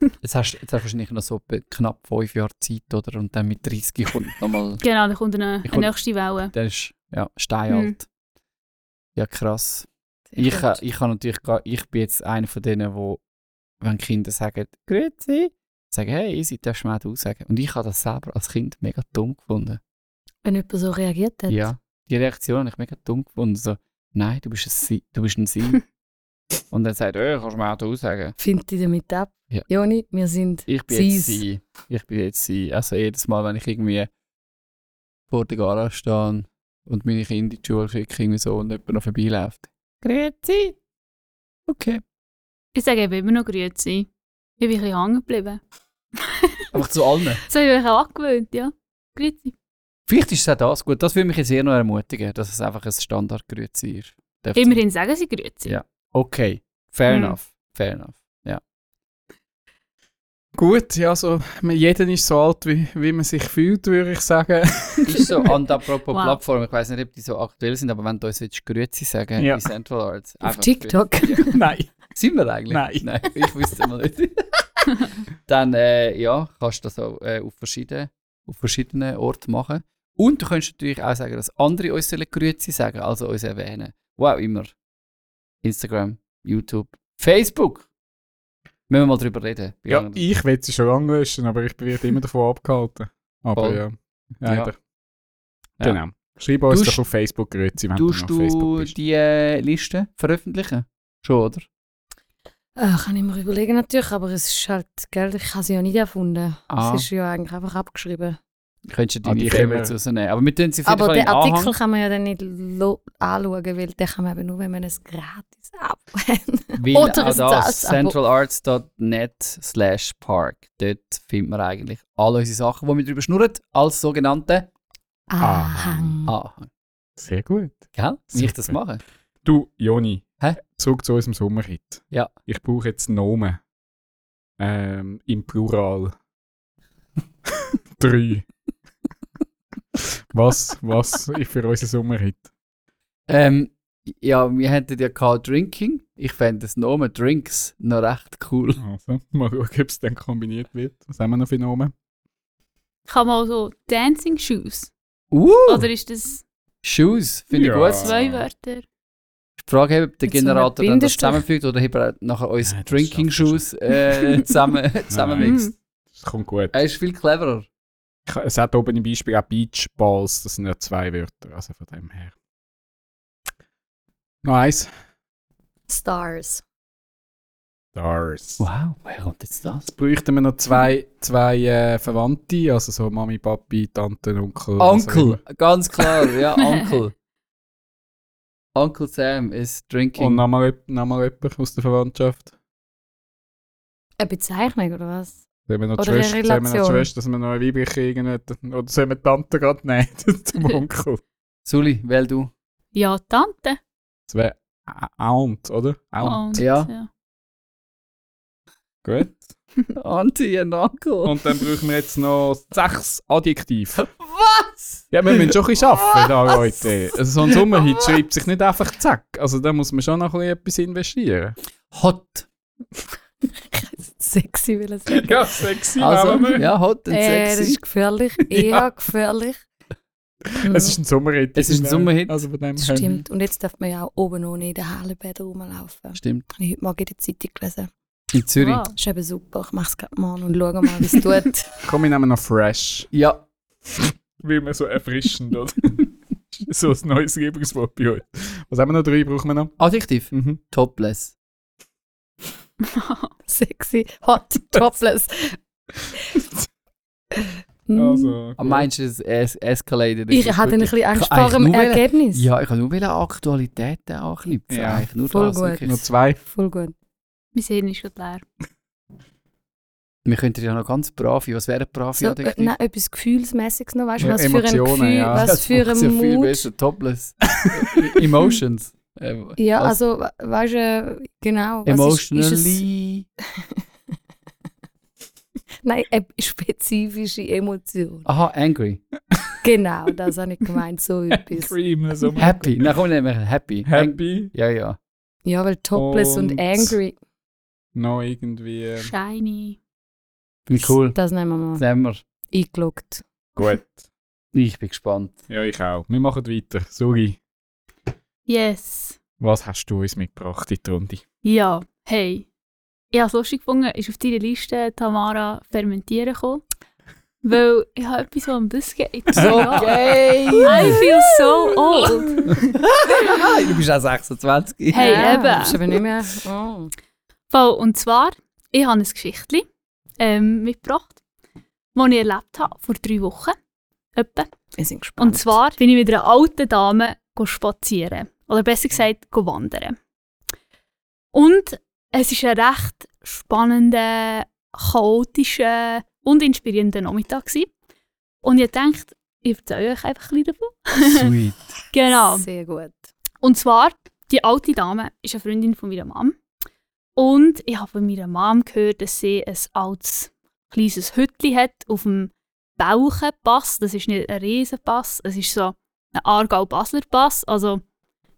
S4: <laughs>
S3: Jetzt hast, jetzt hast du wahrscheinlich noch so knapp fünf Jahre Zeit, oder? Und dann mit 30 kommt nochmal.
S4: Genau, dann kommt eine, eine nächste Welle.
S3: Der ist ja steinalt. Ja, krass. Ich,
S2: gut.
S3: ha- ich, natürlich gar, ich bin jetzt einer von denen, wo, wenn Kinder sagen, Grüezi, sagen, hey, easy, darfst du mir auch sagen. Und ich habe das selber als Kind mega dumm gefunden.
S2: Wenn jemand so reagiert hat.
S3: Ja, die Reaktion habe ich mega dumm gefunden. So, nein, du bist ein Sie. Du bist ein Sie. <laughs> Und dann sagt er, oh, kannst du mir auch du sagen.
S2: Findet ihr damit ab?
S3: Ja.
S2: Joni, wir sind
S3: Ich bin jetzt. Sie. Ich bin jetzt Sie. Also jedes Mal, wenn ich irgendwie vor der Garage stehe und meine Kinder in die Schule schicke, irgendwie so, und jemand noch vorbeiläuft. Grüezi. Okay.
S4: Ich sage eben immer noch Grüezi. Ich bin ein bisschen hängen geblieben. <laughs>
S3: Einfach zu allen. <laughs>
S4: So habe ich mich auch angewöhnt, ja. Grüezi.
S3: Vielleicht ist es auch das gut. Das würde mich jetzt eher noch ermutigen, dass es einfach ein Standard-Grüezi ist. Darf
S4: Immerhin sagen sie Grüezi.
S3: Ja. Okay. Fair
S4: Mhm.
S3: enough. Fair enough.
S1: Gut, ja, so, jeder ist so alt, wie, wie man sich fühlt, würde ich sagen. <laughs>
S3: ist so, und apropos
S4: Wow.
S3: Plattform, ich weiß nicht, ob die so aktuell sind, aber wenn du uns willst Grüezi sagen,
S1: Ja.
S3: bei Central Arts.
S2: auf TikTok.
S3: Grüezi. <laughs>
S1: Nein.
S3: Sind wir eigentlich?
S1: Nein.
S3: Nein, ich wüsste mal nicht. <laughs> Dann, äh, ja, kannst du das auch äh, auf, verschiedenen, auf verschiedenen Orten machen. Und du kannst natürlich auch sagen, dass andere uns Grüezi sagen, also uns erwähnen. Wo auch immer. Instagram, YouTube, Facebook. Müssen wir mal drüber reden.
S1: Ja,
S3: anderen.
S1: ich will sie schon lange löschen, aber ich werde immer davon abgehalten. Aber
S3: Voll.
S1: ja, leider.
S3: Ja.
S1: Genau. Schreib uns doch auf Facebook Grüezi, wenn du auf Facebook
S3: du
S1: bist.
S3: die äh, Liste veröffentlichen? Schon, oder?
S2: Äh, kann ich mir überlegen natürlich, aber es ist halt, gell, ich habe sie ja nicht erfunden.
S3: Ah.
S2: Es ist ja eigentlich einfach abgeschrieben.
S3: Könntest du
S1: Ah,
S3: deine Favorites
S1: wir-
S3: rausnehmen. Aber wir tun sie
S2: Aber den Artikel
S3: Anhang.
S2: kann man ja dann nicht anschauen, weil den kann man eben nur, wenn man es gratis abholt. <laughs>
S3: Weil
S2: Oder
S3: auch
S2: ein
S3: das, centralarts.net slash park. Dort findet man eigentlich alle unsere Sachen, die wir drüber schnurren, als sogenannte
S2: Ahang.
S3: Anhang.
S1: Sehr gut.
S3: Gell? Wie ich das mache?
S1: Du, Joni,
S3: Hä?
S1: zurück zu unserem Sommerhit.
S3: Ja.
S1: Ich brauche jetzt Nomen. Ähm, Im Plural. <laughs> Drei. Was, was für unseren Sommerhit?
S3: Ähm, ja, wir hätten ja gehabt Drinking. Ich fände das Nomen Drinks noch recht cool.
S1: Also, mal schauen, ob es dann kombiniert wird. Was haben wir noch für Nomen?
S4: Kann man auch so Dancing Shoes?
S3: Uh!
S4: Oder ist das
S3: Shoes, finde
S1: Ja.
S3: ich gut.
S4: zwei Wörter?
S3: Die Frage, ob der
S2: einem
S3: Generator dann das zusammenfügt oder ob er nachher uns Drinking Shoes äh, <laughs> zusammen, zusammenmixt.
S1: Das kommt gut.
S3: Er ist viel cleverer.
S1: Ich- Es hat oben im Beispiel auch Beach Balls, das sind ja zwei Wörter, also von dem her. Noch eins.
S2: Stars.
S1: Stars.
S3: Wow, wer kommt jetzt das?
S1: Jetzt bräuchten wir noch zwei, zwei äh, Verwandte, also so Mami, Papi, Tante, Onkel.
S3: Onkel, ganz klar, ja, <laughs> Onkel. Onkel Sam ist drinking.
S1: Und nochmal nochmal jemand aus der Verwandtschaft.
S2: Eine Bezeichnung oder was?
S1: Sollen wir noch die
S2: Oder
S1: Schwester, sollen wir noch. Schwester, dass wir noch eine weibliche irgendeine, oder sollen wir die Tante gerade nehmen zum Onkel?
S3: Suli, wähl du.
S4: Ja, Tante.
S1: Das wäre Aunt, oder? Aunt.
S4: Und,
S3: Ja.
S1: Gut. <laughs>
S3: Auntie und Onkel.
S1: Und dann brauchen wir jetzt noch sechs Adjektive.
S3: Was?
S1: Ja, wir müssen schon ein bisschen arbeiten, da, Leute. Also so ein Sommerhit schreibt sich nicht einfach zack. Also da muss man schon noch ein bisschen etwas investieren.
S3: Hot. <laughs>
S2: Sexy will ich sagen.
S1: Ja, sexy
S3: Also, ja, hot und
S2: Äh, das
S3: sexy.
S2: ist gefährlich. <laughs> Eher
S1: Ja.
S2: gefährlich. <laughs>
S1: Es ist ein Sommerhit.
S3: Es ist ein Sommerhit.
S1: Also dem
S2: Das stimmt. Und jetzt darf man ja auch oben ohne in den Hallenbädern rumlaufen.
S3: Stimmt.
S2: Habe ich heute Morgen in der Zeitung gelesen.
S3: In Zürich.
S4: Wow.
S2: Das ist eben super. Ich mache es gerade mal und schaue mal, wie es tut.
S1: Komm, wir nehmen noch Fresh.
S3: Ja.
S1: Wie man so erfrischend, oder? so ein neues Lieblingswort bei euch. Was haben wir noch? Drei brauchen wir noch.
S3: Adjektiv.
S1: Mhm.
S3: Topless. <laughs>
S2: Sexy, hot, <laughs> topless. Mm.
S1: Also,
S3: Am meinst du, es es escalated?
S2: ich hatte ein bisschen Angst vor dem Ergebnis.
S3: Ja, ich wollte nur wollen Aktualitäten anknüpfen.
S1: Ja,
S3: eigentlich nur
S2: voll
S3: das.
S2: gut.
S1: nur zwei.
S2: Voll gut.
S4: Mein Hirn ist schon leer.
S3: Wir könnten ja noch ganz brav, was wäre brav
S2: So, äh, nein, etwas Gefühlsmäßiges noch, weißt du,
S1: Ja,
S2: was für ein
S1: Emotionen,
S2: Gefühl,
S1: ja.
S2: was für ein
S3: ja viel
S2: Mut.
S3: besser, topless. <laughs> Emotions. Äh,
S2: Ja,
S3: was?
S2: also, we- weißt du, genau. was ist- ist es-
S3: Emotionally. <laughs>
S2: Nein, eine spezifische Emotion.
S3: Aha, angry.
S2: Genau, das habe ich <laughs> gemeint, so etwas.
S1: Cream, so
S3: Happy. Na komm, nehmen wir happy.
S1: Happy.
S3: Ja, ja.
S2: Ja, weil topless und,
S1: Und-
S2: angry,
S1: Noch irgendwie. äh,
S4: Shiny.
S3: Finde ich cool.
S2: das nehmen wir
S3: Das
S2: mal.
S3: haben wir.
S2: Eingeloggt.
S1: Gut.
S3: Ich bin gespannt.
S1: Ja, ich auch. Wir machen weiter. Suri,
S4: Yes.
S1: was hast du uns mitgebracht in die Runde?
S4: Ja, hey. Ich habe es lustig gefunden, ist auf deiner Liste Tamara fermentieren gekommen. <laughs> Weil ich habe etwas, was um das geht. Ja.
S3: Okay!
S4: I feel so old. <laughs>
S3: du bist auch 26.
S4: Hey,
S2: ja,
S4: eben.
S2: Das ist aber nicht mehr. Oh.
S4: Voll. Und zwar, ich habe ein Geschichtchen ähm, mitgebracht, das ich erlebt habe vor drei Wochen. Etwa.
S2: Wir sind gespannt.
S4: Und zwar bin ich mit einer alten Dame go spazieren. Oder besser gesagt, go wandern. Und es war ein recht spannender, chaotischer und inspirierender Nachmittag. Gewesen. Und ich dachte, ich erzähle euch einfach ein bisschen davon.
S3: Sweet. <laughs>
S4: Genau.
S2: Sehr gut.
S4: Und zwar, die alte Dame ist eine Freundin von meiner Mom. Und ich habe von meiner Mom gehört, dass sie ein altes, kleines Hütchen hat auf dem Bauchenpass. Das ist nicht ein Riesenpass, es ist so ein Aargau-Basler-Pass, also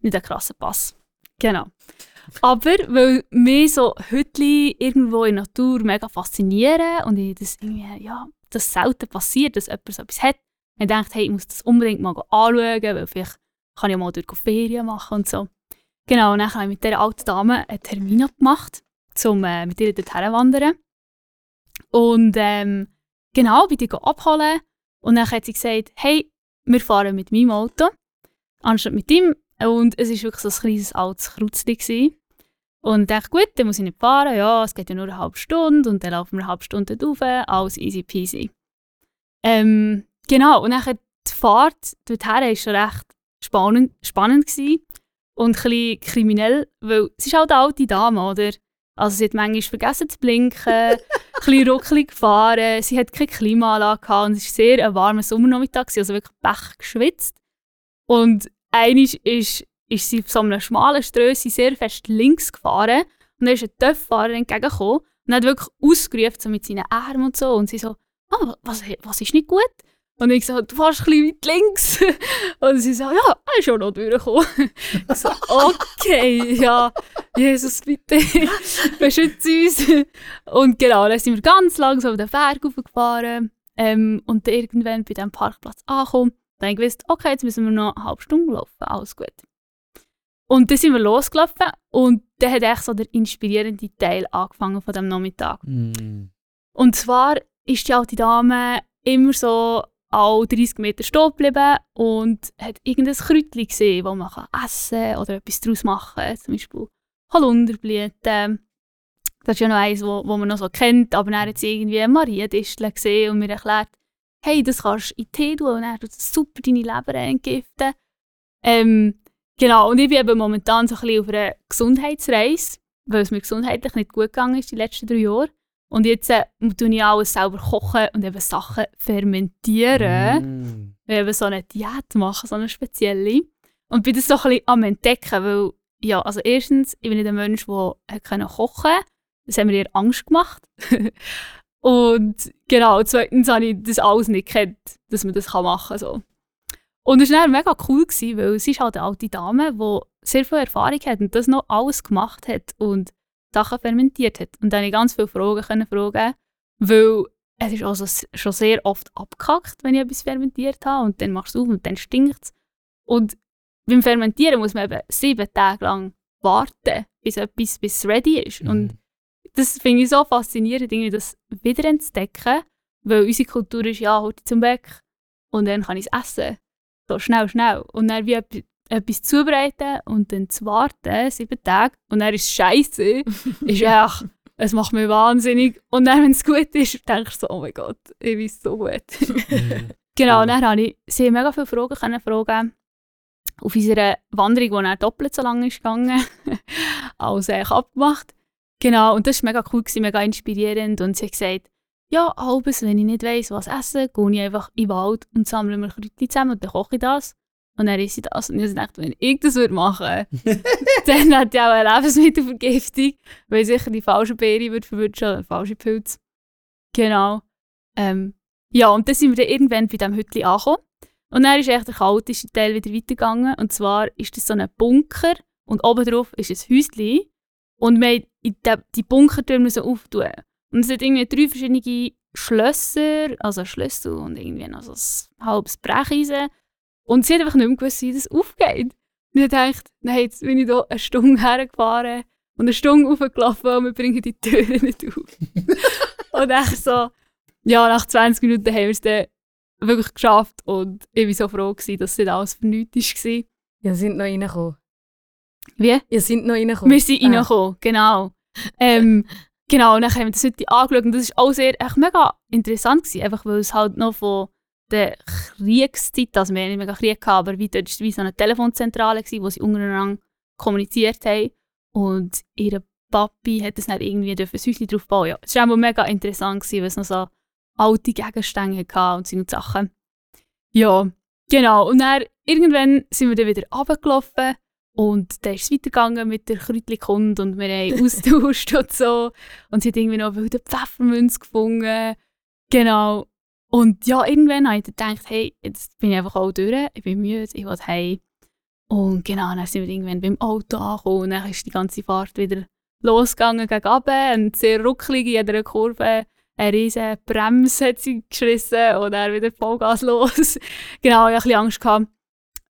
S4: nicht ein krasser Pass. Genau. Aber weil mich so Hütchen irgendwo in der Natur mega faszinieren und ich das irgendwie, ja, das selten passiert, dass jemand so etwas hat, ich dachte, hey, ich muss das unbedingt mal anschauen, weil vielleicht kann ich mal durch Ferien machen und so. Genau, und dann habe ich mit dieser alten Dame einen Termin abgemacht, um äh, mit ihr dorthin wandern. Und ähm, genau, bin ich abholen und dann hat sie gesagt, hey, wir fahren mit meinem Auto, anstatt mit ihm. Und es war wirklich so ein kleines altes Kreuzchen. Und ich dachte, gut, dann muss ich nicht fahren, ja, es geht ja nur eine halbe Stunde und dann laufen wir eine halbe Stunde drauf, alles easy peasy. Ähm, genau, und dann die Fahrt dorthin war schon recht spannend, spannend gewesen und ein bisschen kriminell, weil es ist halt eine alte Dame, oder? Also sie hat manchmal vergessen zu blinken, <laughs> ein bisschen ruckelig gefahren, sie hat keine Klimaanlage gehabt und es war sehr ein warmer Sommernachmittag, also wirklich pech geschwitzt. Und einmal ist, ist sie auf so einem schmalen Strössi sehr fest links gefahren und dann ist ein Töpffahrer entgegengekommen und hat wirklich ausgerufen so mit seinen Armen und so und sie so, ah, was, was ist nicht gut? Und ich so, du fährst ein weit links. <laughs> Und sie so, ja, er ist schon noch durchgekommen. <laughs> Ich so, okay, ja, Jesus, bitte, <laughs> beschütze uns. Und genau, dann sind wir ganz langsam den Berg hochgefahren. Ähm, und irgendwann bei diesem Parkplatz angekommen. Dann gewusst, okay, jetzt müssen wir noch eine halbe Stunde laufen, alles gut. Und dann sind wir losgelaufen und dann hat echt so der inspirierende Teil angefangen von dem Nachmittag.
S3: Mm.
S4: Und zwar ist die alte Dame immer so alle 30 Meter stehen geblieben und hat irgendein Kräutchen gesehen, das man kann essen kann oder etwas daraus machen kann. Zum Beispiel Holunderblüten. Das ist ja noch eins, wo, wo man noch so kennt. Aber dann hat sie irgendwie eine Mariendistel gesehen und mir erklärt, hey, das kannst du in Tee tun und dann tut das super deine Leber entgiften. Ähm, genau, und ich bin eben momentan so ein bisschen auf einer Gesundheitsreise, weil es mir gesundheitlich nicht gut gegangen ist die letzten drei Jahre. Und jetzt äh, tue ich alles selber kochen und eben Sachen fermentieren.
S3: Mm.
S4: Wir eben so eine Diät machen, so eine spezielle. Und bin das so ein bisschen am entdecken, weil, ja, also erstens, ich bin nicht ein Mensch, der kochen konnte. Das hat mir eher Angst gemacht. <laughs> und genau, zweitens habe ich das alles nicht gekannt, dass man das machen kann. So. Und es war mega cool, gewesen, weil sie ist halt eine alte Dame, die sehr viel Erfahrung hat und das noch alles gemacht hat und Sachen fermentiert hat. Und dann konnte ich ganz viele Fragen können fragen, weil es ist also schon sehr oft abgekackt, wenn ich etwas fermentiert habe und dann machst du es auf und dann stinkt es. Und beim Fermentieren muss man eben sieben Tage lang warten, bis etwas bis ready ist.
S3: Mhm.
S4: Und das finde ich so faszinierend, irgendwie das wiederentdecken, weil unsere Kultur ist ja heute zum Weg und dann kann ich es essen. So schnell, schnell. Und dann wie etwas- zubereiten und dann zu warten, sieben Tage, und dann ist es scheiße, <laughs> ist echt es macht mich wahnsinnig. Und dann, wenn es gut ist, denkst du so, oh mein Gott, ich weiß so gut. <laughs> genau, und dann habe ich sehr mega viele Fragen können fragen auf unserer Wanderung, die dann doppelt so lange ist gegangen, <laughs> als äh, ich abgemacht. Genau, und das war mega cool, gewesen, mega inspirierend. Und sie hat gesagt, ja, halbes, wenn ich nicht weiss, was essen, gehe ich einfach in den Wald und sammle mir Kräutchen zusammen und dann koche ich das. Und dann esse ich das. Und ich dachte, wenn ich das würde machen würde, <laughs> dann hätte ich auch eine Lebensmittelvergiftung, weil ich sicher die falsche Beere würde verwünschen oder falsche Pilze. Genau. Ähm, ja, und dann sind wir dann irgendwann bei diesem Hütchen angekommen. Und dann ist echt der chaotische Teil wieder weitergegangen. Und zwar ist das so ein Bunker und oben drauf ist ein Häuschen. Und wir mussten die Bunkertür müssen auftun. Und es hat irgendwie drei verschiedene Schlösser, also Schlüssel und irgendwie noch so ein halbes Brecheisen. Und sie hat einfach nicht mehr gewusst, wie das aufgeht. Und ich dachte, nein, jetzt bin ich hier eine Stunde hergefahren und eine Stunde hochgelaufen und wir bringen die Türen <laughs> nicht auf. und ich so, ja, nach 20 Minuten haben wir es dann wirklich geschafft und ich war so froh, gewesen, dass es nicht alles für nichts war.
S2: Ihr sind noch reingekommen.
S4: Wie?
S2: Ihr sind noch reingekommen.
S4: Wir sind
S2: Ah.
S4: reingekommen, genau. Ähm, genau, und dann haben wir das heute angeschaut und das war auch sehr, echt mega interessant gewesen, einfach weil es halt noch von der Kriegszeit, also wir haben nicht mega Krieg gehabt, aber wie dort war wie so eine Telefonzentrale, gewesen, wo sie untereinander kommuniziert haben und ihre Papi hat das dann irgendwie ein Häuschen drauf bauen. Ja, es war auch mega interessant, gewesen, weil es noch so alte Gegenstände hatte und so Sachen. Ja, genau. Und dann irgendwann sind wir dann wieder runtergelaufen und dann ist es weitergegangen mit der Kräutli-Kunde und wir haben <laughs> austauscht und so. Und sie hat irgendwie noch wilde Pfeffermünze gefunden. Genau. Und ja, irgendwann habe ich dann gedacht, hey, jetzt bin ich einfach auch durch, ich bin müde, ich will heim. Und genau, dann sind wir irgendwann beim Auto angekommen und dann ist die ganze Fahrt wieder losgegangen gegen runter und sehr ruckelig in jeder Kurve. Eine riesige Bremse hat sie geschissen und dann wieder Vollgas <laughs> los. genau, ich hatte ein bisschen Angst. Gehabt.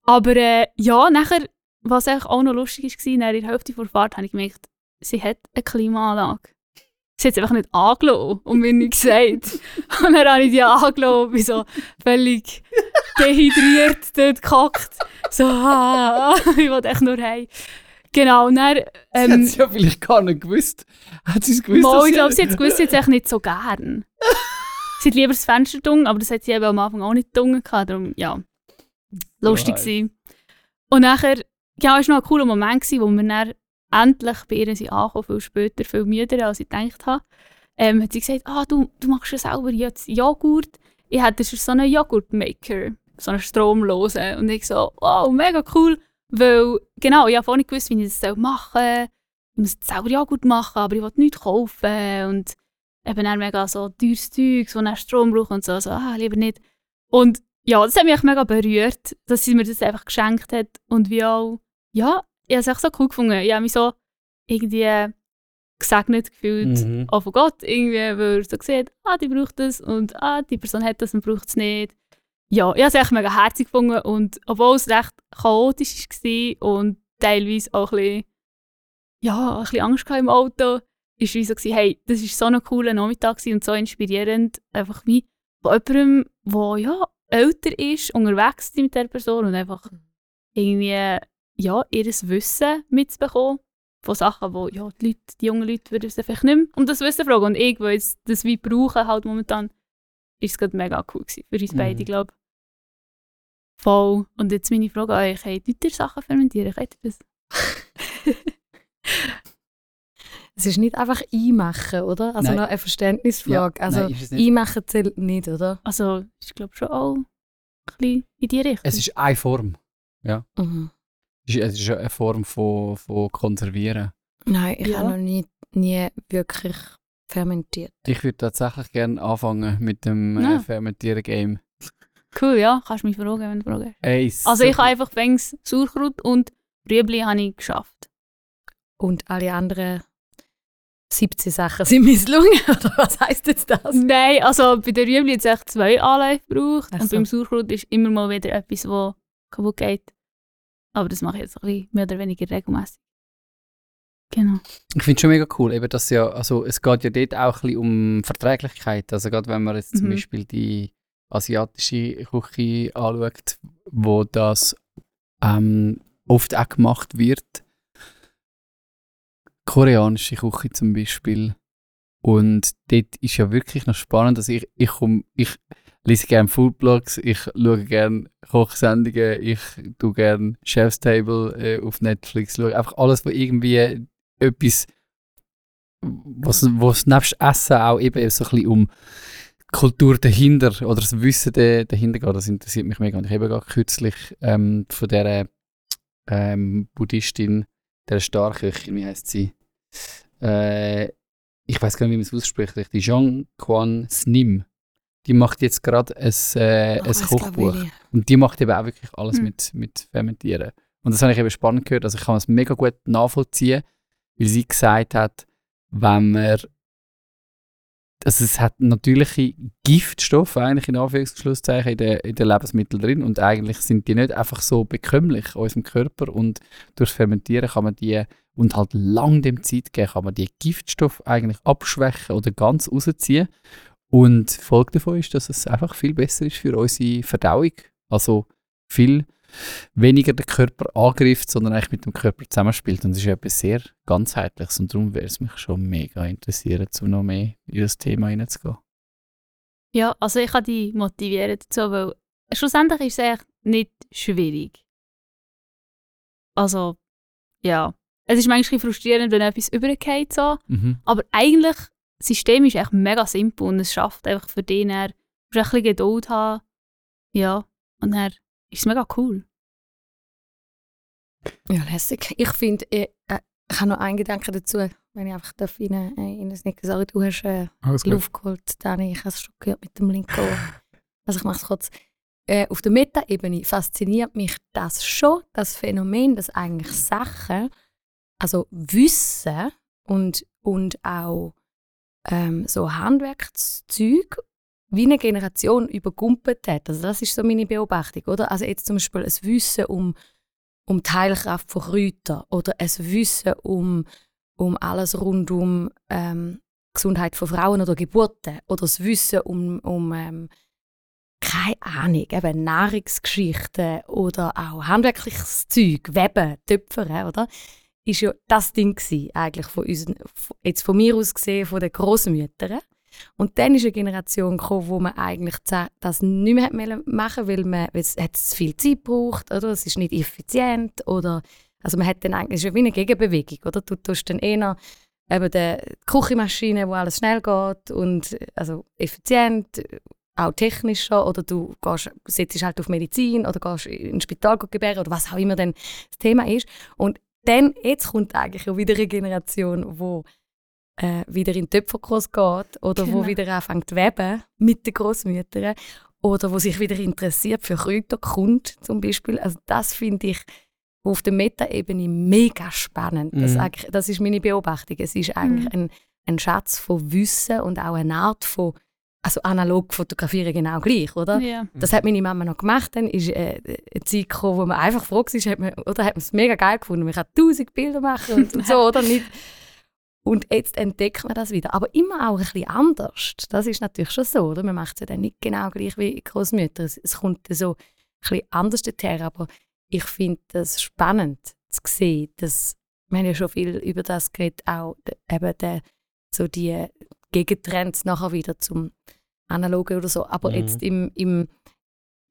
S4: Aber äh, ja, nachher, was eigentlich auch noch lustig war, nach der Hälfte der Fahrt habe ich gemerkt, sie hat eine Klimaanlage. Sie hat es einfach nicht angelassen und mir nicht gesagt. <laughs> und dann habe ich die angelassen, bin so völlig dehydriert dort gehockt. So, ah, <laughs> ich wollte echt nur heim. Genau, und dann...
S3: Hat
S4: Ähm,
S3: sie ja vielleicht gar nicht gewusst. Hat sie es gewusst?
S4: Mal, ich glaube, <laughs> sie hat es gewusst, sie hat es echt nicht so gern. sie hat lieber das Fenster dunkel, aber das hat sie eben am Anfang auch nicht dunkel gehabt, darum, ja, lustig
S3: Right.
S4: gewesen. Und nachher, ja, es war noch ein cooler Moment, gewesen, wo wir dann endlich bei ihr angekommen, viel später, viel müder, als ich gedacht habe. Ähm, hat sie gesagt, ah, du, du machst ja selber jetzt Joghurt. Ich hätte schon so einen Joghurtmaker, so einen stromlosen. Und ich so, wow, mega cool. Weil, genau, ich habe vorhin gewusst, wie ich das machen soll. Ich muss selber Joghurt machen, aber ich will nichts kaufen. Und eben dann mega so teures Zeug, das dann Strom braucht und so. so ah, lieber nicht. Und ja, das hat mich mega berührt, dass sie mir das einfach geschenkt hat. Und wie auch, ja, ich habe es echt so cool gefunden. Ich habe mich so irgendwie gesegnet gefühlt.
S3: Mhm.
S4: Auch von Gott irgendwie, weil er so sieht, ah, die braucht das und ah, die Person hat das und braucht es nicht. Ja, ich habe es echt mega herzig gefunden und obwohl es recht chaotisch war und teilweise auch ein bisschen, ja, ein bisschen Angst gehabt im Auto, ist wie so gewesen, hey, das war so ein cooler Nachmittag gewesen und so inspirierend, einfach wie von jemandem, der ja älter ist, unterwegs ist mit der Person und einfach irgendwie ja, ihr Wissen mitzubekommen von Sachen, wo ja, die, Leute, die jungen Leute würden es vielleicht nicht mehr um das Wissen fragen. Und ich, weil jetzt das wie brauchen halt momentan, ist es gerade mega cool gewesen für uns
S3: Mhm.
S4: beide, glaube ich. Voll. Und jetzt meine Frage an euch, hey, tut ihr Sachen fermentieren? Könnt ihr das? <laughs>
S2: Es ist nicht einfach einmachen, oder? Also
S3: Nein.
S2: noch eine Verständnisfrage.
S3: Ja,
S2: also
S3: nein,
S2: einmachen zählt nicht, oder?
S4: Also, ich glaube schon auch ein bisschen in die Richtung.
S3: Es ist eine Form.
S2: Mhm.
S3: Es ist- ist eine Form von, von Konservieren.
S2: Nein, ich
S4: Ja.
S2: habe noch nie, nie wirklich fermentiert.
S3: Ich würde tatsächlich gerne anfangen mit dem
S4: Ja.
S3: äh, Fermentieren-Game.
S4: cool, ja. Kannst du mich fragen, wenn du fragst.
S3: Ey,
S4: Also ich habe einfach fängs Sauerkraut und Rüebli habe ich geschafft.
S2: Und alle anderen 17 Sachen sind misslungen, <laughs> oder was heisst jetzt das?
S4: Nein, also bei der Rüebli hat es echt zwei Anläufe gebraucht.
S2: Ach
S4: Und beim Sauerkraut ist immer mal wieder etwas, das kaputt geht. Aber das mache ich jetzt ein bisschen mehr oder weniger regelmäßig. Genau.
S3: Ich finde es schon mega cool, eben, dass ja, also es geht ja dort auch ein bisschen um Verträglichkeit. Also gerade wenn man jetzt zum
S4: Mhm.
S3: Beispiel die asiatische Küche anschaut, wo das ähm, oft auch gemacht wird. Koreanische Küche zum Beispiel. Und dort ist ja wirklich noch spannend, dass ich, ich, komm, ich lese gerne Foodblogs, ich schaue gerne Kochsendungen, ich tue gerne Chef's Table äh, auf Netflix, schaue einfach alles, was irgendwie etwas, was, was nebst Essen auch eben so ein bisschen um Kultur dahinter oder das Wissen da- dahinter geht, das interessiert mich mega. Und ich habe gerade kürzlich ähm, von dieser ähm, Buddhistin, der Starköchin, wie heißt sie? Äh, ich weiß gar nicht, wie man es ausspricht, die Jean Quan Snim. Die macht jetzt gerade ein, äh, ein Kochbuch. Und die macht eben auch wirklich alles
S4: Hm.
S3: mit, mit Fermentieren. Und das habe ich eben spannend gehört. Also ich kann es mega gut nachvollziehen, weil sie gesagt hat, wenn man also es hat natürliche Giftstoffe eigentlich in Anführungszeichen in den, in den Lebensmitteln drin und eigentlich sind die nicht einfach so bekömmlich unserem Körper und durch Fermentieren kann man die und halt lang dem Zeit geben, kann man die Giftstoffe eigentlich abschwächen oder ganz rausziehen und die Folge davon ist, dass es einfach viel besser ist für unsere Verdauung, also viel weniger den Körper angreift, sondern eigentlich mit dem Körper zusammenspielt. Und das ist ja etwas sehr ganzheitliches und darum wäre es mich schon mega interessieren, um noch mehr in das Thema hineinzugehen.
S4: Ja, also ich kann dich motivieren dazu, weil schlussendlich ist es eigentlich nicht schwierig. Also, ja. Es ist manchmal frustrierend, wenn etwas übergeht so,
S3: Mhm.
S4: aber eigentlich, das System ist echt mega simpel und es schafft einfach für dich, dann, du musst ein bisschen Geduld haben, ja, und dann ist es mega cool.
S2: Ja, lässig. Ich finde, ich, äh, ich habe noch einen Gedanken dazu, wenn ich einfach darf rein, äh, in das Nicken sorry, du hast äh, Luft geholt, Dani, ich habe es schon gehört mit dem linken Ohr. <laughs> Also ich mache es kurz. Äh, auf der Metaebene fasziniert mich das schon, das Phänomen, dass eigentlich Sachen, also Wissen und, und auch ähm, so Handwerkszeug wie eine Generation übergumpelt hat. Also das ist so meine Beobachtung, oder? Also jetzt zum Beispiel ein Wissen um, um die Heilkraft von Kräutern oder ein Wissen um, um alles rund um ähm, Gesundheit von Frauen oder Geburten oder das Wissen um, um ähm, keine Ahnung, eben Nahrungsgeschichten oder auch handwerkliches Zeug, Weben, Töpfern, oder? Ist ja das Ding gewesen, eigentlich von unseren, jetzt von mir aus gesehen, von den Großmüttern. Und dann ist eine Generation gekommen, wo man eigentlich das nicht mehr hat machen weil man weil es zu viel Zeit braucht oder? Es ist nicht effizient oder? Also man hat dann eigentlich ja wie eine Gegenbewegung oder? Du tust dann eher eben die Küchenmaschine, wo alles schnell geht und also effizient, auch technischer oder du gehst, setzt halt auf Medizin oder gehst ins Spital gebären oder was auch immer dann das Thema ist. Und dann, jetzt kommt eigentlich auch wieder eine Generation, wo äh, wieder in den Töpferkurs geht oder wo
S4: Genau.
S2: wieder anfängt zu weben mit den Großmüttern oder wo sich wieder interessiert für Kräuterkunde zum Beispiel. Also das finde ich auf der Meta-Ebene mega spannend. Das,
S3: Mhm.
S2: eigentlich- das ist meine Beobachtung. Es ist eigentlich ein, ein Schatz von Wissen und auch eine Art von, also analog fotografieren genau gleich, oder?
S4: Ja.
S2: Das hat meine Mama noch gemacht. Dann ist äh, eine Zeit gekommen, wo man einfach froh war, hat man, oder hat man es mega geil gefunden. Man kann tausend Bilder machen und, und <laughs> so, oder nicht? Und jetzt entdeckt man das wieder. Aber immer auch ein bisschen anders. Das ist natürlich schon so, oder? Man macht es ja dann nicht genau gleich wie Großmütter. Es, es kommt so ein bisschen anders daher. Aber ich finde das spannend zu sehen, dass wir haben ja schon viel über das geredet, auch eben der, so die Gegentrends nachher wieder zum Analogen oder so. Aber
S5: Mhm.
S2: jetzt im, im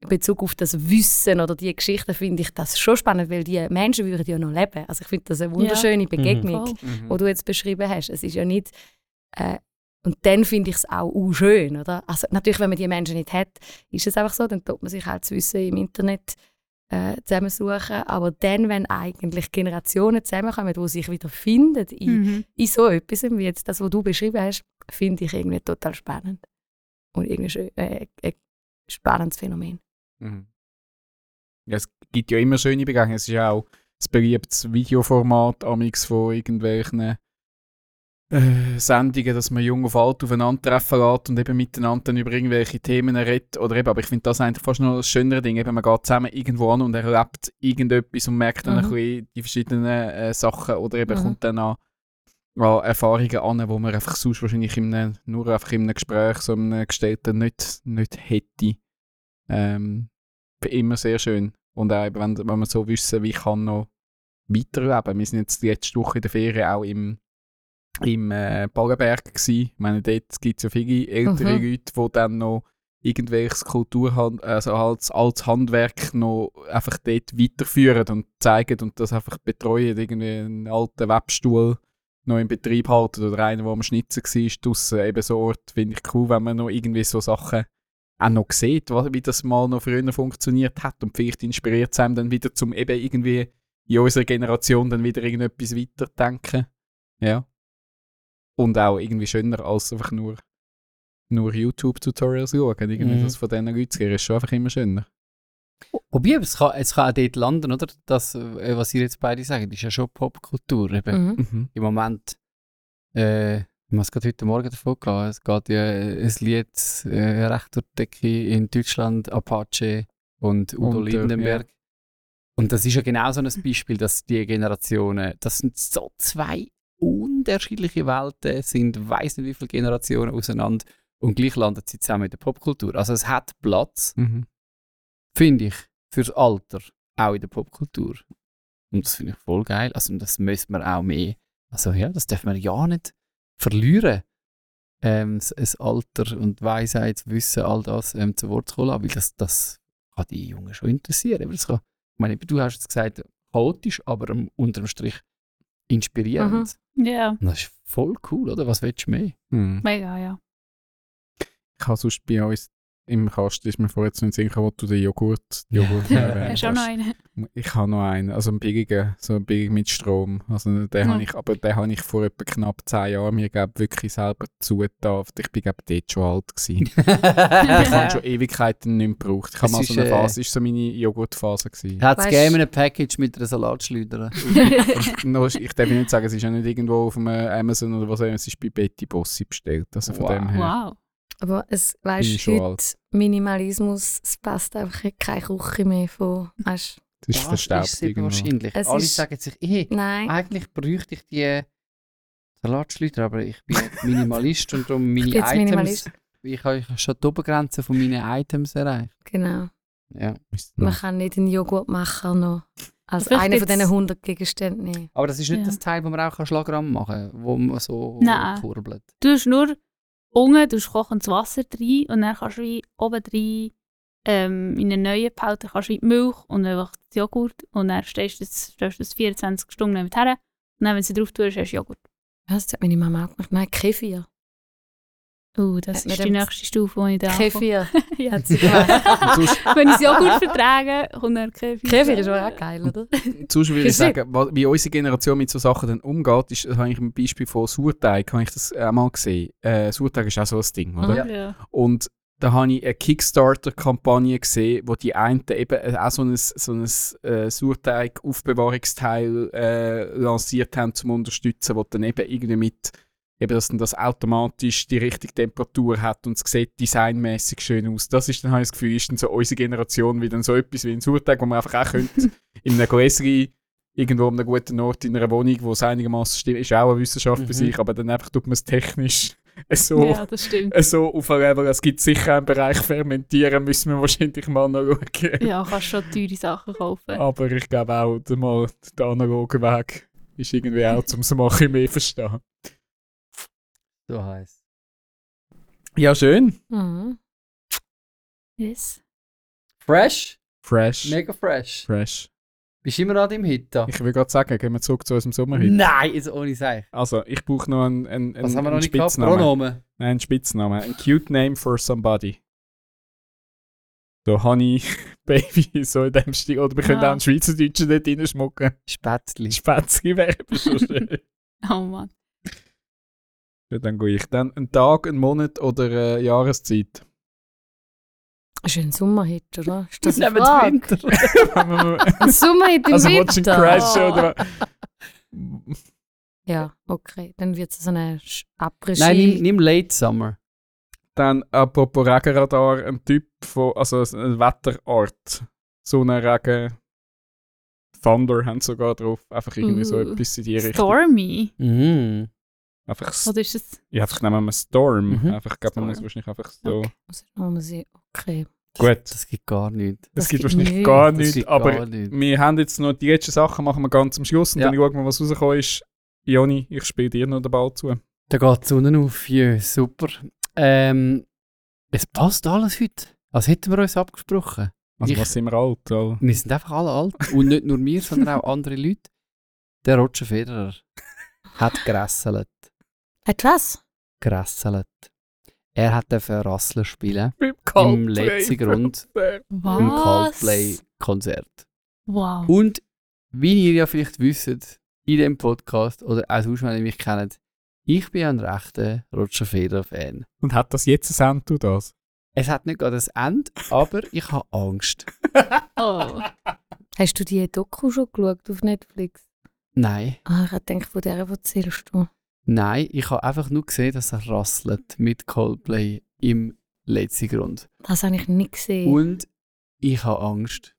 S2: Bezug auf das Wissen oder die Geschichten finde ich das schon spannend, weil die Menschen würden ja noch leben. Also ich finde das eine wunderschöne Begegnung,
S4: Voll.
S1: Mhm.
S2: wo du jetzt beschrieben hast. Es ist ja nicht äh, und dann finde ich es auch uh, schön, oder? Also natürlich, wenn man die Menschen nicht hat, ist es einfach so, dann tut man sich halt das Wissen im Internet äh, zusammensuchen. Aber dann, wenn eigentlich Generationen zusammenkommen, die sich wieder finden in,
S4: Mhm.
S2: in so etwas, wie jetzt das, was du beschrieben hast, finde ich irgendwie total spannend. Und irgendwie schön, äh, ein spannendes Phänomen.
S1: Mhm. Ja, es gibt ja immer schöne Begegnungen. Es ist ja auch das beliebtes Videoformat amix von irgendwelchen äh, Sendungen, dass man jung auf alt aufeinandertreffen lässt und eben miteinander dann über irgendwelche Themen redet. Oder eben, aber ich finde das eigentlich fast noch das schönere Ding. Eben, man geht zusammen irgendwo an und erlebt irgendetwas und merkt dann ein
S2: Mhm.
S1: bisschen die verschiedenen äh, Sachen oder eben
S2: Mhm.
S1: kommt dann an, an Erfahrungen an, wo man einfach sonst wahrscheinlich in einem, nur einfach in einem Gespräch, so einem gestellten, nicht, nicht hätte. Ähm, immer sehr schön. Und auch, wenn, wenn wir so wissen, wie ich kann noch weiterleben. Wir sind jetzt die letzte Woche in der Ferien auch im im äh, Ballenberg gsi. Ich meine, dort gibt es ja viele ältere
S2: Mhm.
S1: Leute, die dann noch irgendwelches Kulturhand also als, als Handwerk noch einfach dort weiterführen und zeigen und das einfach betreuen, irgendwie einen alten Webstuhl noch in Betrieb halten oder einen, der am Schnitzen war, draussen, eben so Ort, finde ich cool, wenn man noch irgendwie so Sachen auch noch sieht, wie das mal noch früher funktioniert hat und vielleicht inspiriert es einem dann wieder zum eben irgendwie in unserer Generation dann wieder irgendetwas weiterdenken. Ja. Und auch irgendwie schöner als einfach nur, nur YouTube-Tutorials schauen. Irgendwie
S3: Mhm.
S1: das von diesen Leuten ist schon einfach immer schöner.
S3: Wobei, es kann, es kann auch dort landen, oder? Das, äh, was ihr jetzt beide sagt, ist ja schon Popkultur. Eben.
S2: Mhm.
S1: Mhm.
S3: Im Moment, äh, was gerade heute Morgen davon gegangen, es geht ja äh, ein Lied äh, recht durch die Decke in Deutschland, Apache und Udo
S1: Und, äh,
S3: Lindenberg. Und das ist ja genau so ein Beispiel, dass die Generationen, das sind so zwei unterschiedliche Welten, sind weiß nicht wie viele Generationen auseinander und gleich landen sie zusammen in der Popkultur. Also es hat Platz,
S1: Mhm.
S3: Finde ich, fürs Alter, auch in der Popkultur. Und das finde ich voll geil. Also das müsste man auch mehr, also ja, das darf man ja nicht verlieren. Ähm, das, Alter und Weisheit, Wissen, all das ähm, zu Wort zu kommen, weil das, das kann die Jungen schon interessieren. Aber das kann, ich meine, du hast jetzt gesagt, chaotisch, aber unterm Strich inspirierend.
S4: Ja,
S3: Und Das ist voll cool, oder? Was willst du mehr?
S1: Mhm.
S4: mega, ja.
S1: Ich habe sonst bei uns im Kasten, ist mir vorher zu den Sinn gekommen, wo du den Joghurt, Joghurt <laughs> erwähnt
S4: Hast du auch noch einen?
S1: Ich habe noch einen, also einen billigen, so einen billigen mit Strom. Also den
S4: Ja.
S1: habe ich, aber den habe ich vor etwa knapp 10 Jahren mir glaub, wirklich selber zugetan. Ich bin glaub, dort schon alt gewesen. <laughs> ich habe schon Ewigkeiten nicht mehr gebraucht. Ich habe mal so eine
S3: äh,
S1: Phase, ist so meine Joghurtphase gewesen.
S3: Hat es gegeben ein Package mit einer Salatschleuder? <laughs>
S1: Ich darf nicht sagen, es ist ja nicht irgendwo auf einem Amazon oder was auch immer, es ist bei Betty Bossi bestellt. Also von
S3: Wow.
S1: dem her.
S4: Wow.
S2: Aber es,
S1: Bin ich
S2: weißt heute Minimalismus, es passt einfach keine Küche mehr von. Weißt,
S1: Das ist verstaubt
S3: ist wahrscheinlich.
S2: Es
S3: Alle
S2: ist-
S3: sagen sich, eh,
S2: nein.
S3: eigentlich bräuchte ich die Salatschleuder, aber ich bin <laughs> Minimalist und darum meine
S2: Ich
S3: Items.
S2: Minimalist.
S3: Ich habe schon die Obergrenze von meinen Items erreicht.
S2: Genau.
S3: Ja.
S2: Man kann nicht einen Joghurtmacher noch als einen von diesen 100 Gegenständen.
S3: Aber das ist nicht
S4: Ja.
S3: das Teil, wo man auch Schlagramm machen kann, wo man so
S4: Nein.
S3: kurbelt.
S4: Du hast nur unten, du hast kochendes Wasser rein und dann kannst du wie oben rein ähm, in einen neuen Behälter kannst du wie Milch und einfach Joghurt und dann stellst du das, du das 24 Stunden mit her und dann, wenn du drauf tust, hast du Joghurt.
S2: Was? Das hat meine Mama auch gemacht. Nein, Kefir.
S4: Uh, das ist die nächste Stufe, die ich da.
S2: Kefir. <laughs>
S4: ja, sie <laughs> <laughs> wenn ich es Joghurt vertrage, kommt dann Kefir.
S2: Kefir ist auch geil, oder?
S1: Sonst würde ich sagen, wie unsere Generation mit so Sachen dann umgeht, ist, das habe ich ein Beispiel von Sauerteig, habe ich das auch mal gesehen. Äh, Sauerteig ist auch so ein Ding, oder?
S2: Mhm.
S4: Ja.
S1: Und da habe ich eine Kickstarter-Kampagne gesehen, wo die einen eben auch so ein, so ein äh, Sauerteig-Aufbewahrungsteil äh, lanciert haben, zum unterstützen, wo dann eben irgendwie mit eben, dass dann das automatisch die richtige Temperatur hat und es sieht designmäßig schön aus. Das ist dann, habe ich das Gefühl, ist dann so unsere Generation wie dann so etwas wie ein Sauerteig, wo man einfach auch könnte <laughs> in einem Gläschen irgendwo an einem guten Ort in einer Wohnung, wo es einigermaßen stimmt, ist auch eine Wissenschaft bei
S3: Mhm.
S1: sich, aber dann einfach tut man es technisch <laughs> so
S4: ja,
S1: so auf ein Level, es gibt sicher einen Bereich Fermentieren, müssen wir wahrscheinlich mal noch schauen.
S4: Ja, kannst schon teure Sachen kaufen.
S1: Aber ich glaube auch, der, mal, der analoge Weg ist irgendwie auch, um es mal ein mehr verstehen.
S3: So heiß.
S1: Ja, schön.
S2: Mhm.
S4: Yes.
S3: Fresh?
S1: Fresh.
S3: Mega fresh.
S1: Fresh.
S3: Bist du immer an dem Hit da?
S1: Ich will gerade sagen, gehen wir zurück zu unserem Sommerhit.
S3: Nein, jetzt ohne Seich.
S1: Also, ich brauche noch einen, einen,
S3: Was
S1: einen,
S3: haben wir noch
S1: einen
S3: nicht gehabt?
S1: Spitznamen.
S3: Pronomen.
S1: Nein, einen Spitznamen. Ein cute name for somebody. So, Honey, <laughs> Baby, so in dem Stil. Oder wir können
S4: Ah.
S1: auch einen Schweizerdeutschen dort reinschmucken.
S3: Spätzli.
S1: Spätzli wäre <laughs> schon schön.
S4: Oh Mann.
S1: Ja, dann gehe ich. Dann ein Tag, ein Monat oder eine Jahreszeit?
S2: Das ist ein Sommerhit, oder? Ist das
S3: Wir
S2: eine Frage?
S3: Winter. <laughs>
S2: Ein Sommerhit im
S1: also
S2: Winter?
S1: Watching Crash oder <laughs>
S2: Ja, okay. Dann wird es so eine Sch- Après-Ski.
S3: Nein, nimm, nimm Late Summer.
S1: Dann apropos Regenradar, ein Typ von, also eine Wetterart. Sonne, Regen, Thunder haben sie sogar drauf. Einfach irgendwie so
S4: Uh,
S1: etwas in die Richtung.
S4: Stormy.
S3: Mhm.
S1: Einfach,
S4: Oder ist es...
S1: ja, einfach nehmen wir Storm.
S3: Mhm.
S1: Einfach, glaube man muss wahrscheinlich einfach so.
S4: Okay.
S2: Sehen. Okay.
S1: Gut.
S3: Das gibt gar nichts.
S1: Das,
S2: Das
S1: gibt wahrscheinlich
S2: nichts.
S1: gar nichts, aber
S3: gar nichts.
S1: wir haben jetzt noch die letzten Sachen machen wir ganz am Schluss und
S3: Ja.
S1: dann schauen wir, was rausgekommen ist Joni, ich spiele dir noch den Ball zu.
S3: Da geht die Sonne auf, ja, super. Ähm, es passt alles heute. Als hätten wir uns abgesprochen.
S1: Also
S3: Ich-
S1: was sind wir alt? Weil
S3: Wir sind einfach alle alt. Und nicht nur wir, sondern auch andere Leute. Der Roger Federer hat gerasselt.
S2: Hat was?
S3: Gerasselt. Er hat dafür Rasseln spielen
S1: Im
S3: letzten Grund
S4: Was?
S3: im Coldplay-Konzert.
S4: Wow.
S3: Und wie ihr ja vielleicht wisst, in dem Podcast oder auch sonst, wenn ihr mich kennt, ich bin ein rechter Roger Federer-Fan.
S1: Und hat das jetzt ein Ende, du das?
S3: Es hat nicht gerade ein Ende, aber ich habe Angst. <laughs>
S4: Oh.
S2: Hast du die Doku schon geschaut auf Netflix?
S3: Nein,
S2: Ah, ich gedacht, von der erzählst du.
S3: Nein, ich habe einfach nur gesehen, dass er rasselt mit Coldplay im letzten Grund.
S2: Das habe ich nicht gesehen.
S3: Und ich habe Angst.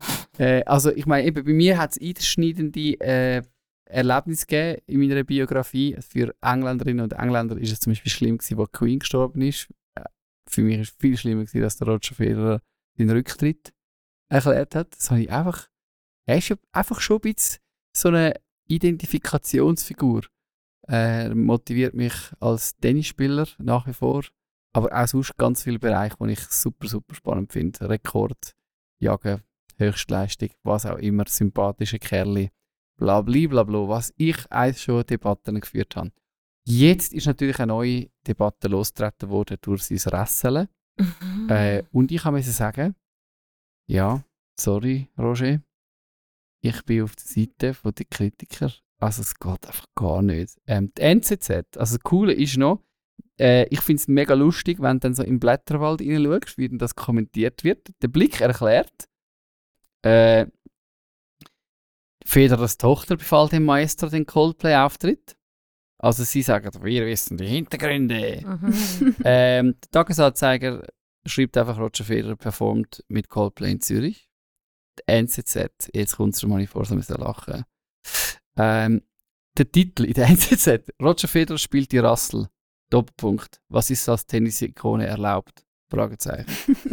S3: <laughs> Äh, also ich meine, eben bei mir hat es einschneidende äh, Erlebnisse gegeben in meiner Biografie. Für Engländerinnen und Engländer ist es zum Beispiel schlimm gewesen, wo Queen gestorben ist. Äh, Für mich ist es viel schlimmer gewesen, dass der Roger Federer den Rücktritt erklärt hat. Das habe ich einfach, er ist einfach schon ein bisschen so eine Identifikationsfigur. Er motiviert mich als Tennisspieler nach wie vor, aber auch sonst ganz viele Bereiche, die ich super, super spannend finde. Rekord, Jagen, Höchstleistung, was auch immer, sympathische Kerle, bla bla bla bla, was ich eigentlich schon Debatten geführt habe. Jetzt ist natürlich eine neue Debatte losgetreten worden durch sein Rasseln.
S2: Mhm.
S3: Äh, und ich musste sagen, ja, sorry, Roger, ich bin auf der Seite den Kritiker. Also es geht einfach gar nicht. Ähm, die NZZ, also das Coole ist noch, äh, ich finde es mega lustig, wenn du dann so im Blätterwald hineinschaust, wie denn das kommentiert wird. Der Blick erklärt, äh, Federers Tochter befahl dem Maestro den Coldplay-Auftritt. Also sie sagen, wir wissen die Hintergründe.
S2: Mhm. <laughs>
S3: Ähm, der Tagesanzeiger schreibt einfach, Roger Federer performt mit Coldplay in Zürich. Die NZZ, jetzt kommt es schon mal vor, so müssen lachen. Ähm, der Titel in der <laughs> NZZ, Roger Federer spielt die Rassel. Doppelpunkt. Was ist als Tennis-Ikone erlaubt? Fragezeichen. <laughs>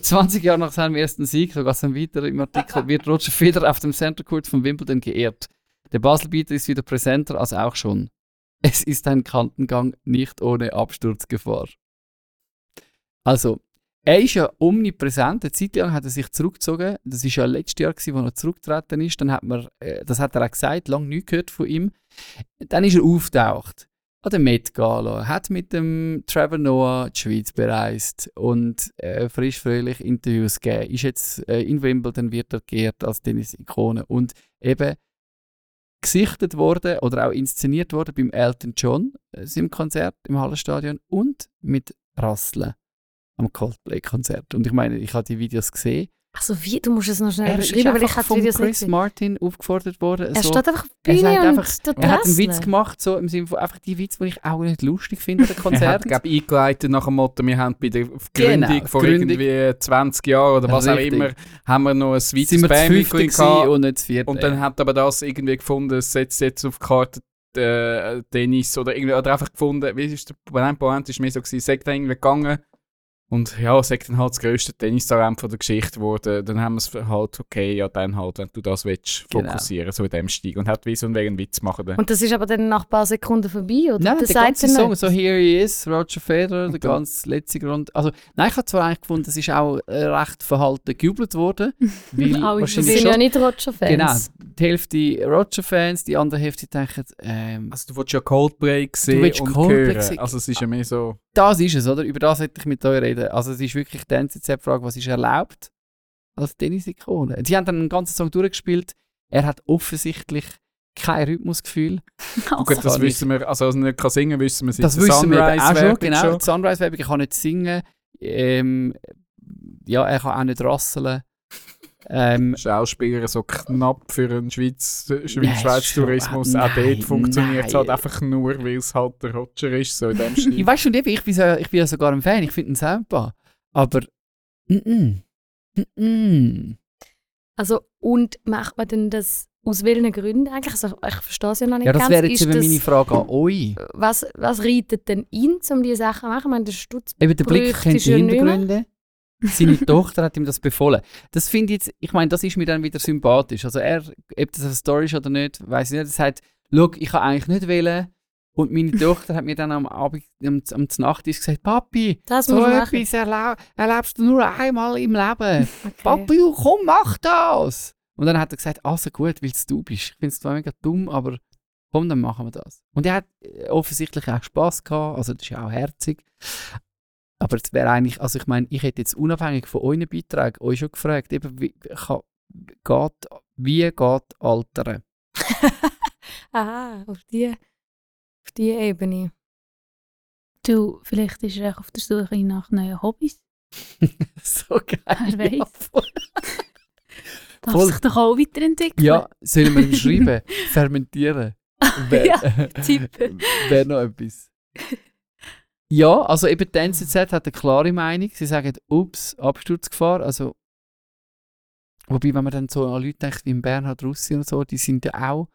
S3: 20 Jahre nach seinem ersten Sieg, so geht es weiter im Artikel, wird Roger Federer auf dem Center Court von Wimbledon geehrt. Der Baselbieter ist wieder präsenter als auch schon. Es ist ein Kantengang nicht ohne Absturzgefahr. Also, er ist ja omnipräsent. Eine Zeit lang hat er sich zurückgezogen. Das ist ja letztes Jahr, wo er zurückgetreten ist. Dann hat man, äh, das hat er auch gesagt, lange nichts gehört von ihm. Dann ist er auftaucht an der Met Gala, hat mit dem Trevor Noah die Schweiz bereist und äh, frisch fröhlich Interviews gegeben. Ist jetzt äh, in Wimbledon wird er geehrt als Tennis-Ikone und eben gesichtet worden oder auch inszeniert worden beim Elton John äh, seinem Konzert im Hallenstadion und mit Rasseln am Coldplay-Konzert. Und ich meine, ich habe die Videos gesehen.
S2: Also wie? Du musst es noch schnell
S3: Er ist
S2: beschreiben, weil ich
S3: einfach
S2: habe
S3: von
S2: die Videos
S3: Chris. Martin aufgefordert worden.
S2: Er
S3: so,
S2: steht einfach auf
S3: er
S2: Bühne
S3: sagt
S2: und
S3: einfach- er hat einen Witz gemacht, so im Sinne von einfach die Witze, die ich auch nicht lustig finde an den
S1: Er hat,
S3: Konzerten.
S1: glaube ich, eingeleitet nach dem Motto, wir haben bei der Gründung
S3: Genau,
S1: vor
S3: Gründung.
S1: irgendwie 20 Jahren oder was
S3: Richtig.
S1: auch immer, haben wir noch ein
S3: sind
S1: zweites
S3: wir zu
S1: Band
S3: fünfte
S1: mitgebracht.
S3: gewesen und nicht vierte.
S1: Und dann hat aber das irgendwie gefunden, es setzt jetzt auf die Karte äh, Tennis oder irgendwie, oder einfach gefunden, wie ist der Point, Point ist mir so gewesen, sagt irgendwie gegangen und ja, sagt dann halt das grösste Tennistalent von der Geschichte geworden, dann haben wir es halt, okay, ja dann halt, wenn du das willst,
S3: Genau.
S1: fokussieren, so in dem Stil und hat wie so einen wegen Witz machen. Dann.
S2: Und das ist aber dann nach ein paar Sekunden vorbei, oder?
S3: Nein,
S2: das
S3: der ganze Song, so Here He Is, Roger Federer, der ganz letzte Grund. Also, nein, ich habe zwar eigentlich gefunden, es ist auch äh, recht verhalten gejubelt worden, <laughs> weil
S2: Wir
S3: wahrscheinlich
S2: sind
S3: schon,
S2: ja nicht Roger-Fans.
S3: genau, die Hälfte Roger-Fans, die andere Hälfte denken, ähm,
S1: Also du willst ja Coldplay sehen
S3: willst
S1: und
S3: Coldplay
S1: hören.
S3: sehen.
S1: Also es ist ja mehr so...
S3: das ist es, oder? Über das hätte ich mit euch reden. Also es ist wirklich die NZZ-Frage, was ist erlaubt als Tennis-Ikone? Sie haben dann einen ganzen Song durchgespielt. Er hat offensichtlich kein Rhythmusgefühl. <laughs>
S1: Gut, das
S3: kann
S1: wissen wir, also als er nicht kann singen wissen wir seit
S3: Das wissen wir eben auch schon, genau. Die Sunrise-Werbung, ich kann nicht singen. Ähm, ja, er kann auch nicht rasseln. Ähm,
S1: Schauspieler so knapp für einen Schweiz, Schweiz
S3: schon-
S1: Tourismus.
S3: ah,
S1: auch
S3: nein,
S1: dort funktioniert es halt einfach nur, weil es halt der Roger ist, so in dem <laughs>
S3: ich
S1: Stil.
S3: weiß schon, ich bin, so, ich bin ja sogar ein Fan, ich finde ihn super. Aber, mm -mm, mm -mm.
S2: Also, und macht man denn das aus welchen Gründen eigentlich? Also, ich verstehe es ja noch nicht
S3: Ja, das
S2: ganz.
S3: wäre jetzt
S2: Ist
S3: eben
S2: das-
S3: meine Frage an euch.
S2: Was, was reitet denn ihn, um diese Sachen zu machen? Ich meine, der Stutz
S3: Eben der Blick kennt die. Hintergründe. Seine <laughs> Tochter hat ihm das befohlen. Das finde ich jetzt, ich meine, das ist mir dann wieder sympathisch. Also er, ob das eine Story ist oder nicht, weiß ich nicht. Er sagt, schau, ich kann eigentlich nicht wählen. Und meine Tochter hat mir dann am Abend, am, am Nachttisch gesagt, Papi,
S2: Das
S3: so etwas erlau erlebst du nur einmal im Leben. <laughs>
S2: Okay.
S3: Papi, komm, mach das! Und dann hat er gesagt, also gut, weil es du bist. Ich finde es zwar mega dumm, aber komm, dann machen wir das. Und er hat äh, offensichtlich auch Spass gehabt, also das ist ja auch herzig. Aber es wäre eigentlich, also ich meine, ich hätte jetzt unabhängig von euren Beiträgen euch schon gefragt, eben, wie, kann, geht, wie geht Altern? <laughs>
S2: Aha, auf die, auf die Ebene.
S4: Du, vielleicht ist er auch auf der Suche nach neuen Hobbys. <laughs>
S3: so geil.
S4: Wer weiß.
S3: Ja, voll. <laughs>
S4: Darf
S3: Voll.
S4: sich doch auch weiterentwickeln.
S3: ja, sollen wir ihm schreiben? Fermentieren. Wär-
S4: Ja, tippen.
S3: Wäre noch etwas. Ja, also eben die NZZ hat eine klare Meinung. Sie sagen, ups, Absturzgefahr. Also, wobei, wenn man dann so an Leute denkt wie Bernhard Russi und so, die sind ja auch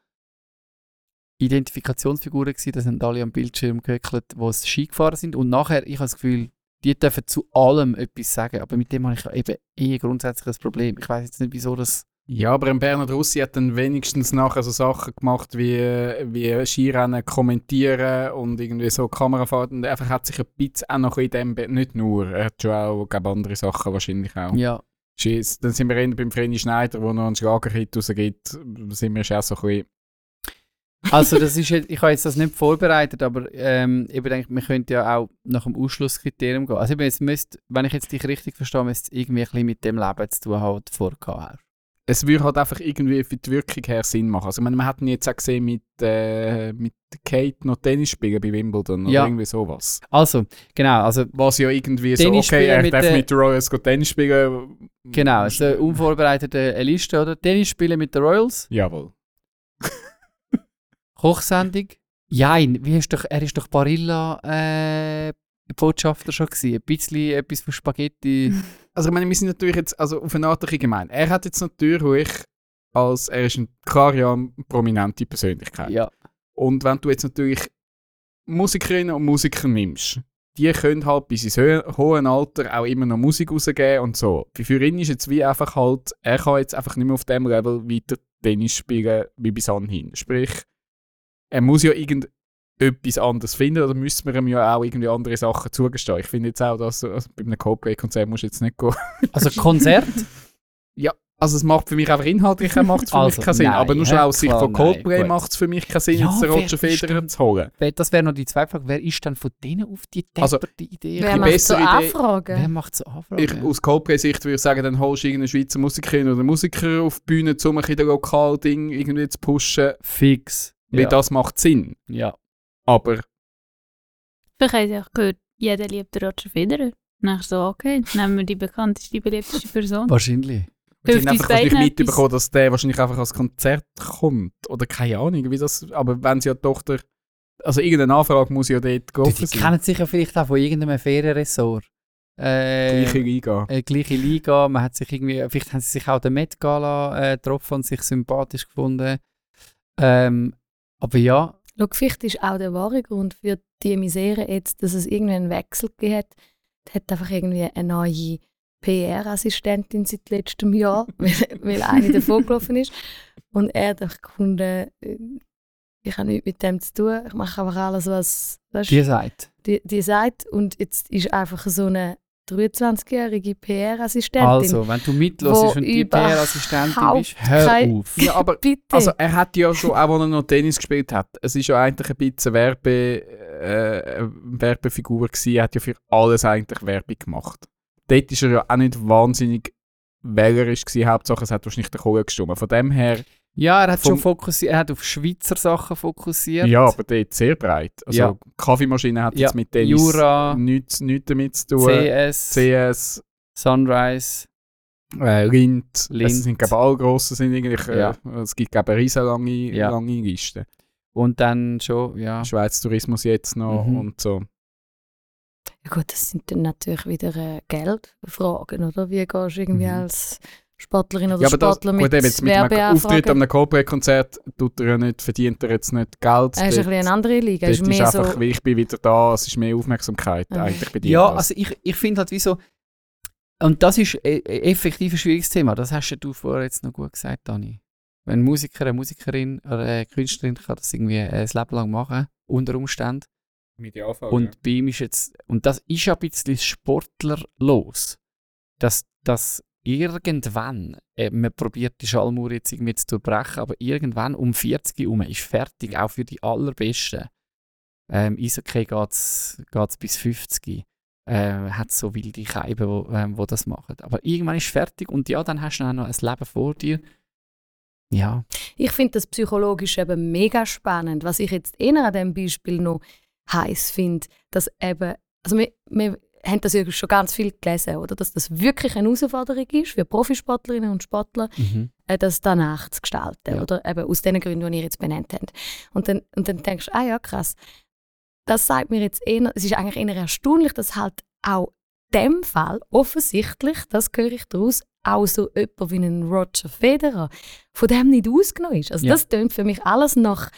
S3: Identifikationsfiguren gewesen, das sind alle am Bildschirm gewickelt, wo sie Ski gefahren sind. Und nachher, ich habe das Gefühl, die dürfen zu allem etwas sagen. Aber mit dem habe ich eben eh grundsätzlich ein Problem. Ich weiß jetzt nicht, wieso das.
S1: Ja, aber Bernhard Russi hat dann wenigstens nachher so Sachen gemacht wie, wie Skirennen kommentieren und irgendwie so Kamerafahrten. Und einfach hat sich ein bisschen auch noch in dem, Be- nicht nur, er hat schon auch glaub, andere Sachen wahrscheinlich auch.
S3: Ja,
S1: Schiss. Dann sind wir eher beim Vreni Schneider, der noch einen Schlagerhit rausgibt, sind wir schon auch so ein bisschen,
S3: Also das ist jetzt, ich habe jetzt das nicht vorbereitet, aber ähm, ich denke, wir könnten ja auch nach dem Ausschlusskriterium gehen. Also eben, es müsste, wenn ich jetzt dich richtig verstehe, müsste es irgendwie ein bisschen mit dem Leben zu tun haben, das du vorher hast.
S1: Es würde halt einfach irgendwie für die Wirkung her Sinn machen. Also ich meine, man hat ihn jetzt auch gesehen mit, äh, mit Kate noch Tennis spielen bei Wimbledon oder
S3: Ja.
S1: irgendwie sowas.
S3: Also, genau, also
S1: Was ja irgendwie so,
S3: Tennis
S1: okay,
S3: spielen
S1: er
S3: mit
S1: darf
S3: der-
S1: mit den Royals Tennis spielen.
S3: genau, es ist eine unvorbereitete Liste, oder? Tennis spielen mit den Royals,
S1: Jawohl.
S3: Kochsendung. Jein, wie ist doch, er ist doch Barilla äh, Botschafter schon gewesen. Ein bisschen etwas von Spaghetti. <laughs>
S1: Also ich meine, wir sind natürlich jetzt also auf eine Art ein gemein. Er hat jetzt natürlich als, er ist ein, klar ja eine prominente Persönlichkeit.
S3: ja.
S1: Und wenn du jetzt natürlich Musikerinnen und Musiker nimmst, die können halt bis ins hohe Alter auch immer noch Musik rausgeben und so. Für ihn ist jetzt wie einfach halt, er kann jetzt einfach nicht mehr auf dem Level weiter Tennis spielen wie bis anhin. Sprich, er muss ja irgendetwas anderes finden oder müssen wir ihm ja auch irgendwie andere Sachen zugestehen. Ich finde jetzt auch, dass also bei einem Coldplay-Konzert muss jetzt nicht gehen. <laughs>
S3: Also Konzert.
S1: Also es macht für mich einfach inhaltlich <laughs> macht für
S3: Also,
S1: mich keinen Sinn.
S3: nein,
S1: aber nur
S3: ja,
S1: schon aus Sicht von Coldplay macht es für mich keinen Sinn,
S3: Ja,
S1: jetzt den Roger Federer
S3: denn-
S1: zu holen.
S3: Wer- Das wäre noch die zweite Frage. Wer ist dann von denen auf die
S1: Also,
S3: Idee?
S2: Wer
S1: die
S2: macht so Anfragen?
S3: Wer macht so Anfragen?
S1: Ich, aus Coldplay-Sicht würde ich sagen, dann holst du irgendeine Schweizer Musikerin oder Musiker auf die Bühne, um ein bisschen das Lokalding irgendwie zu pushen.
S3: Fix.
S1: Weil
S3: Ja.
S1: das macht Sinn.
S3: ja.
S1: Aber
S4: Vielleicht haben sie auch gehört, jeder liebt Roger Federer. Dann so, okay, nehmen wir die bekannteste, beliebteste Person.
S3: Wahrscheinlich.
S1: sie haben
S4: uns
S1: einfach mitbekommen, dass der wahrscheinlich einfach als Konzert kommt. Oder keine Ahnung, wie das... Aber wenn sie ja die Tochter... Also irgendeine Anfrage muss ja dort
S3: Die, die
S1: sein.
S3: kennen sich ja vielleicht auch von irgendeinem Ferienressort. Äh,
S1: Gleiche Liga.
S3: äh, gleiche Liga. Man hat sich irgendwie, vielleicht haben sie sich auch der Met Gala äh, getroffen und sich sympathisch gefunden. Ähm, aber ja,
S2: Schau, vielleicht ist auch der wahre Grund für die Misere jetzt, dass es irgendwie einen Wechsel gegeben hat. Es hat einfach irgendwie eine neue PR-Assistentin seit letztem Jahr, <laughs> weil, weil eine davon gelaufen ist. Und er hat gefunden, äh, ich habe nichts mit dem zu tun, ich mache einfach alles, was weißt,
S3: die sagt.
S2: die, die sagt. Und jetzt ist einfach so eine 23-jährige PR-Assistentin.
S3: Also, wenn du mitlässt und die PR-Assistentin bist, hör auf.
S1: Ja, aber
S2: Bitte.
S1: Also er hat ja schon, auch als er noch Tennis gespielt hat, es ist ja eigentlich ein bisschen Werbe, äh, eine Werbefigur gewesen, er hat ja für alles eigentlich Werbung gemacht. Dort ist er ja auch nicht wahnsinnig wählerisch gewesen, Hauptsache es hat wahrscheinlich der Kohle gestimmt. Von dem her,
S3: Ja, er hat
S1: Vom-
S3: schon fokussiert, er hat auf Schweizer Sachen fokussiert.
S1: ja, aber dort sehr breit. Also
S3: Ja.
S1: Kaffeemaschine hat
S3: Ja,
S1: jetzt mit Tennis
S3: Jura,
S1: nichts, nichts damit zu tun.
S3: CS,
S1: CS,
S3: Sunrise.
S1: äh, Lind,
S3: Lind.
S1: es sind glaube ich alle grossen sind eigentlich, äh,
S3: Ja.
S1: es gibt glaube ich eine riesen lange,
S3: Ja.
S1: lange Liste.
S3: Und dann schon, ja.
S1: Schweiz Tourismus jetzt noch
S3: Mhm.
S1: und so.
S2: Ja gut, das sind dann natürlich wieder äh, Geldfragen, oder? Wie gehst du irgendwie
S1: Mhm.
S2: als Sportlerin oder
S1: Ja, das,
S2: Sportler
S1: gut,
S2: mit
S1: eben jetzt mit einem Auftritt an einem Coldplay-Konzert tut er ja nicht, verdient er jetzt nicht Geld.
S2: Er ist ein bisschen eine andere Liga. Ist mehr
S1: ist einfach,
S2: so,
S1: ich bin wieder da, es ist mehr Aufmerksamkeit
S2: Ah.
S1: eigentlich bei dir.
S3: Ja,
S1: das.
S3: also ich, ich finde halt wie so, Und das ist e- e- effektiv ein schwieriges Thema. Das hast ja du vorher jetzt noch gut gesagt, Dani. Wenn ein Musiker, eine Musikerin oder eine Künstlerin kann das irgendwie ein Leben lang machen, unter Umständen.
S1: Idealfall.
S3: Und bei ihm ist jetzt, und das ist ja ein bisschen sportlerlos, dass, dass irgendwann, äh, man probiert die Schallmauer jetzt irgendwie zu durchbrechen, aber irgendwann um 40 herum ist fertig, auch für die Allerbesten. Ähm, Eishockey geht es bis 50. Äh, hat so wilde Scheiben, wo, ähm, wo das machen. Aber irgendwann ist fertig und ja, dann hast du auch noch ein Leben vor dir. Ja,
S2: Ich finde das psychologisch eben mega spannend. Was ich jetzt eher an diesem Beispiel noch heiß finde, dass eben, also wir, wir haben das ja schon ganz viel gelesen, oder? Dass das wirklich eine Herausforderung ist für Profisportlerinnen und Sportler,
S3: mhm.
S2: äh, das danach zu gestalten,
S3: Ja.
S2: oder? Eben aus den Gründen, die ihr jetzt benannt habt. Und dann, und dann denkst du, ah ja, krass. Das sagt mir jetzt eher, es ist eigentlich eher erstaunlich, dass halt auch in dem Fall offensichtlich, das höre ich daraus, auch so jemand wie ein Roger Federer von dem nicht ausgenommen ist. Also
S3: Ja.
S2: das tönt für mich alles nach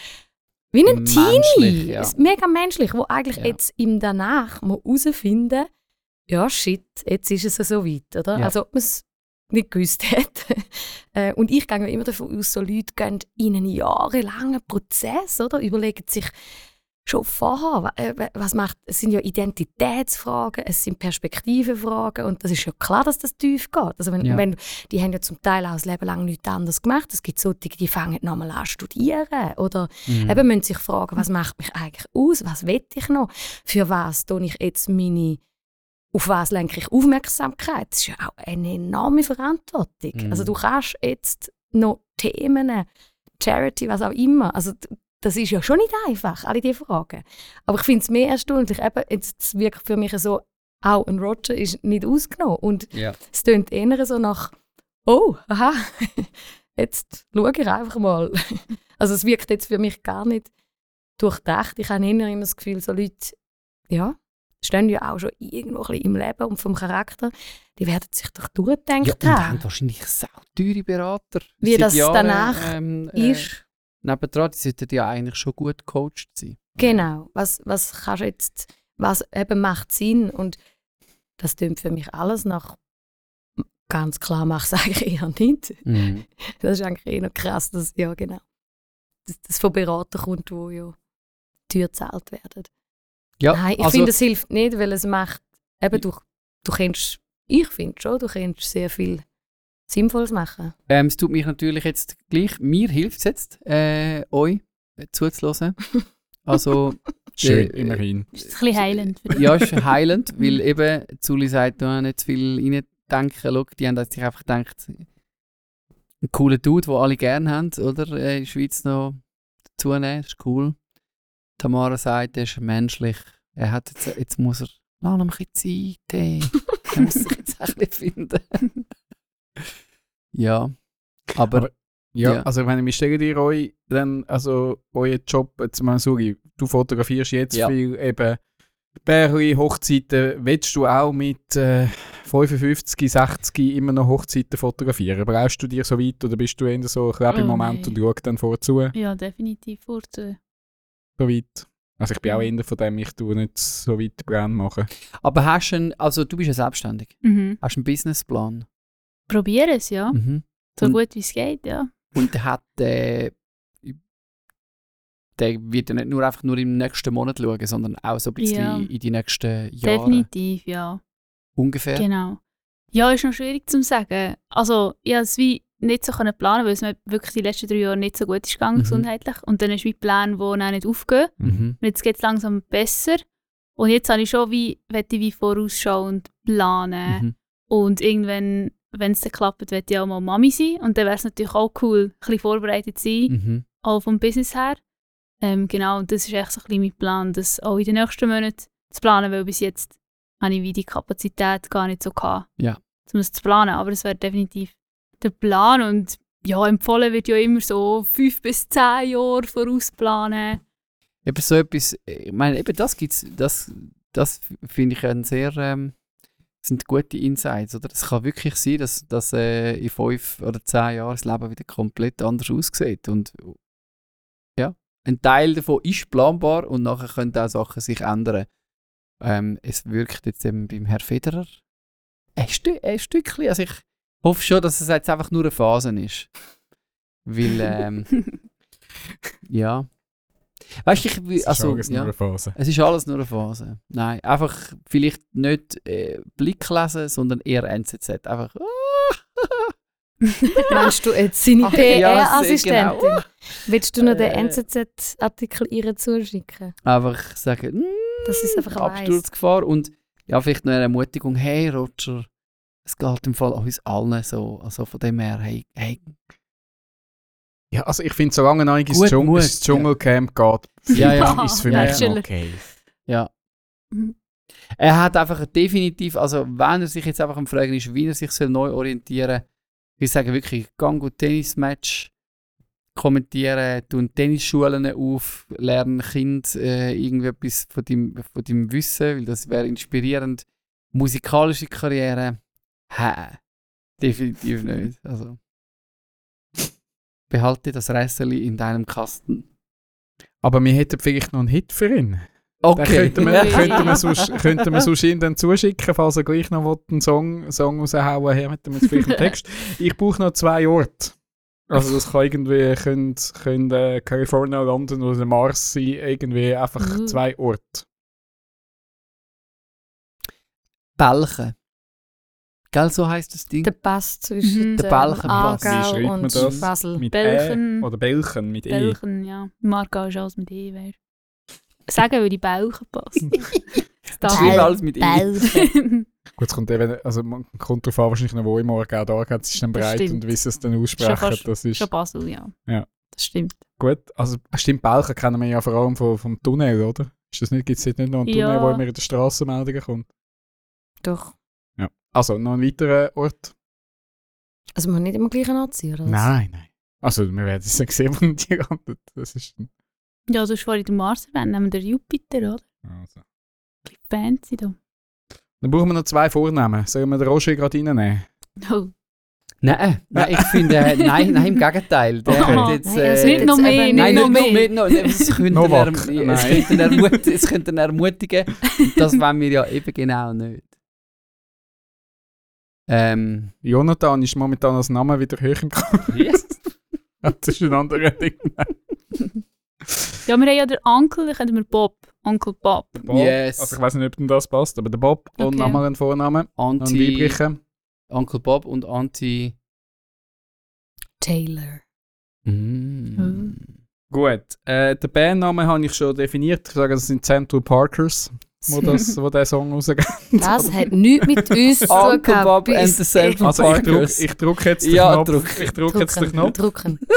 S2: wie ein Teenie.
S3: ja.
S2: Ist mega menschlich, wo eigentlich
S3: Ja.
S2: jetzt im danach herausfinden, ja shit, jetzt ist es so weit, oder?
S3: Ja.
S2: Als ob man es nicht gewusst <laughs> hätte. Äh, Und ich gehe immer davon aus, so Leute gehen in einen jahrelangen Prozess, oder? Überlegen sich schon vorher, äh, wa- was macht, es sind ja Identitätsfragen, es sind Perspektivenfragen und das ist ja klar, dass das tief geht. Also wenn,
S3: Ja.
S2: wenn, die haben ja zum Teil auch das Leben lang nichts anderes gemacht. Es gibt solche, die fangen nochmal an zu studieren oder
S3: Mhm.
S2: eben müssen sich fragen, was macht mich eigentlich aus, was will ich noch, für was tue ich jetzt meine, auf was lenke ich Aufmerksamkeit. Das ist ja auch eine enorme Verantwortung.
S3: Mhm.
S2: Also du kannst jetzt noch Themen, Charity, was auch immer, also das ist ja schon nicht einfach, alle diese Fragen. Aber ich finde es mehr erstaunlich, eben, jetzt es wirkt für mich so, auch ein Roger ist nicht ausgenommen und
S3: ja.
S2: es tönt eher so nach, oh, aha, <laughs> jetzt schaue ich einfach mal. <laughs> Also es wirkt jetzt für mich gar nicht durchdacht. Ich habe immer das Gefühl, so Leute, ja, stehen ja auch schon irgendwo ein im Leben und vom Charakter, die werden sich doch durchgedacht
S3: ja, und
S2: haben,
S3: haben wahrscheinlich sau teure Berater.
S2: Wie das
S3: Jahren,
S2: danach
S3: ähm, äh,
S2: ist.
S3: Nebendran, die sollten ja eigentlich schon gut gecoacht sein.
S2: Genau, was, was kannst du jetzt, was eben macht Sinn und das tönt für mich alles nach, ganz klar mache ich es <laughs> eigentlich eher nicht.
S3: Mhm.
S2: Das ist eigentlich eh noch krass, dass, ja genau, dass das von Beratern kommt, wo ja teuer gezahlt werden.
S3: Ja,
S2: Nein, ich
S3: also,
S2: finde, es hilft nicht, weil es macht, eben du, du kannst, ich finde schon, du kannst sehr viel Sinnvolles machen.
S3: ähm, es tut mich natürlich jetzt gleich, mir hilft es jetzt, äh, euch zuzuhören. <laughs> Also,
S1: Schön,
S3: äh,
S1: immerhin.
S4: Ist ein bisschen heilend für dich.
S3: Ja, ist heilend, <laughs> weil eben, Zuli sagt, da nicht zu viel reindenken. Schau, die haben sich einfach gedacht, ein cooler Dude, den alle gerne haben, oder? Äh, in der Schweiz noch dazu nehmen, das ist cool. Tamara sagt, er ist menschlich. Er hat jetzt, jetzt muss er, lass ihm ein bisschen Zeit. ey. er muss sich jetzt auch ein bisschen finden. <laughs> ja, aber,
S1: Aber- Ja,
S3: Ja.
S1: also wenn ich stelle dir euch dann, also euren Job, jetzt mal sorry, du fotografierst jetzt
S3: Ja.
S1: viel eben Bärli, Hochzeiten, willst du auch mit äh, 55, 60 immer noch Hochzeiten fotografieren? Brauchst du dir so weit oder bist du eher so ein
S4: Oh,
S1: Moment
S4: nein.
S1: und schaust dann vorzu
S4: Ja, definitiv vorzu.
S1: so weit? Also ich bin auch eher von dem, ich tue nicht so weit Brand machen.
S3: aber hast du einen, also du bist ja selbstständig,
S4: Mhm.
S3: hast du einen Businessplan?
S4: Probier es, ja.
S3: Mhm.
S4: So
S3: Und-
S4: gut wie es geht, ja.
S3: Und der hat äh, der wird ja nicht nur einfach nur im nächsten Monat schauen, sondern auch so ein bisschen
S4: Ja.
S3: in die nächsten Jahre
S4: Definitiv, ja.
S3: ungefähr.
S4: Genau. Ja, ist noch schwierig zu sagen. Also, ich konnte es wie nicht so können planen, weil es mir wirklich die letzten drei Jahre nicht so gut ist gegangen,
S3: Mhm.
S4: gesundheitlich. Und dann ist wie Plan, wo auch nicht aufgehen.
S3: Mhm.
S4: Und jetzt geht es langsam besser. Und jetzt habe ich schon wie, ich wie vorausschauend planen.
S3: Mhm.
S4: Und irgendwann, wenn es dann klappt, will ich auch mal Mami sein. Und dann wäre es natürlich auch cool, ein bisschen vorbereitet zu sein,
S3: Mhm.
S4: auch vom Business her. Ähm, genau, und das ist echt so ein bisschen mein Plan, das auch in den nächsten Monaten zu planen, weil bis jetzt habe ich wie die Kapazität gar nicht so gehabt,
S3: Ja.
S4: um es zu planen. Aber es wäre definitiv der Plan und ja, empfohlen wird ja immer so fünf bis zehn Jahre vorausplanen.
S3: Eben so etwas, ich meine, eben das gibt's, das, das finde ich ein sehr, ähm, sind gute Insights, oder? Es kann wirklich sein, dass, dass äh, in fünf oder zehn Jahren das Leben wieder komplett anders aussieht und ja, ein Teil davon ist planbar und nachher können auch Sachen sich ändern. Ähm, es wirkt jetzt eben beim Herrn Federer ein, Stück, ein Stückchen. Also ich hoffe schon, dass es jetzt einfach nur eine Phase ist. Weil, ähm, <laughs> ja. Weißt du, ich will,
S1: Das ist
S3: also,
S1: alles nur
S3: ja,
S1: eine Phase.
S3: es ist alles nur eine Phase. Nein, einfach vielleicht nicht äh, Blick lesen, sondern eher NZZ. Einfach, <laughs>
S2: Meinst du jetzt <laughs> seine
S3: Ja,
S2: PR-Assistentin?
S3: genau.
S2: Willst du noch den
S3: Äh.
S2: NZZ-Artikel ihr zuschicken?
S3: einfach sagen, mm,
S2: Das ist einfach weiss.
S3: Absturzgefahr und ja, vielleicht noch eine Ermutigung, hey Roger, es geht im Fall uns allen so, also von dem her, hey, hey
S1: Ja, also ich finde, solange noch ins Dschung
S3: Mut,
S1: ins Dschungelcamp geht, <laughs>
S3: Ja, ja.
S1: ist es für
S3: Ja,
S1: mich
S3: ja.
S1: okay.
S3: Ja. Er hat einfach definitiv, also wenn er sich jetzt einfach am Fragen ist, wie er sich soll neu orientieren soll, ich sage wirklich, gang gut Tennismatch kommentieren, tun Tennisschulen auf, lernen Kind äh, irgendwie etwas von deinem, von deinem Wissen, weil das wäre inspirierend. Musikalische Karriere, hä, definitiv nicht. Also, behalte das Rässeli in deinem Kasten.
S1: Aber wir hätten vielleicht noch einen Hit für ihn.
S3: Okay.
S1: könnten wir, könnten wir sonst, <laughs> könnten wir sonst ihm dann zuschicken, falls er gleich noch will, einen Song, Song raushauen her, hätten wir jetzt vielleicht einen Text. Ich brauche noch zwei Orte. Also das kann irgendwie, könnte, könnte äh, California, London oder Mars sein, irgendwie einfach
S2: Mhm.
S1: zwei Orte.
S3: Belchen. Gell, so heisst das Ding?
S2: Der Pass zwischen
S4: Mhm.
S3: Der Balkenpass.
S1: Wie
S2: Aargau
S1: schreibt man
S2: und
S1: das?
S2: Basel.
S1: Mit
S4: Belchen.
S1: E oder Belchen mit E.
S4: Belchen, ja. Marca ist alles mit E, weißt Sagen, weil die Belchen passen. <laughs> Das darf
S3: alles mit
S4: ich. <laughs>
S1: Gut, es kommt eben, also man kommt darauf an, wahrscheinlich noch, wo im Aargau da geht, es ist dann breit und wie sie es dann
S4: Schon
S1: aussprechen,
S4: fast-
S1: das ist
S4: Schon Basel, ja.
S1: Ja.
S4: Das stimmt.
S1: gut. Also stimmt, Belchen kennen wir ja vor allem vom, vom Tunnel, oder? Ist das nicht, gibt es nicht noch einen
S4: Ja.
S1: Tunnel, wo immer in den Strassenmeldungen kommt?
S2: Doch.
S1: Also, noch ein weiterer Ort?
S2: Also man nicht immer gleich anziehen, oder? was?
S1: Nein, nein. Also, wir werden es dann sehen, wo die landet. Das ist...
S4: Ja, du hast vorhin den Mars erwähnt, nehmen wir den Jupiter, oder?
S1: Also.
S4: Ein bisschen fancy da.
S1: Dann brauchen wir noch zwei Vornamen. Sollen wir den Roger gerade reinnehmen?
S4: Oh.
S3: Nein, nein, ich finde, äh, nein, nein, im Gegenteil. Der <laughs>
S1: Okay.
S3: hat jetzt,
S2: Nein,
S3: äh,
S2: also
S4: Nicht noch
S2: jetzt
S4: mehr,
S2: eben
S3: Nein,
S4: nicht
S3: nicht
S4: noch
S3: noch
S4: mehr.
S3: mehr. Noch, es könnte ihn
S1: Novak,
S3: erm- es
S1: nein.
S3: könnte ihn ermut- es könnte ihn ermutigen. Und <laughs> das wollen wir ja eben genau nicht. Ähm,
S1: Jonathan ist momentan als Name wieder hoch im Kopf.
S3: yes. <laughs>
S1: das ist ein anderer Ding. <laughs>
S4: Ja, wir haben ja den Onkel, dann können wir Bob. Onkel Bob.
S1: Bob.
S3: Yes.
S1: Also ich weiß nicht, ob denn das passt, aber der Bob und
S4: Okay.
S1: nochmal ein Vorname. Noch ein
S3: Anti. Onkel Bob und Anti.
S2: Taylor.
S3: Mm.
S1: Gut, äh, den Bandnamen habe ich schon definiert. Ich sage, das sind Central Parkers, wo, das, wo der Song rausgeht.
S2: Das hat nichts mit uns zu tun.
S3: Bob and the Central
S1: Also ich drücke ich druck jetzt den
S3: Ja,
S1: Knopf.
S3: druck.
S1: Ich drücke jetzt den Knopf.
S2: Drucken. <laughs>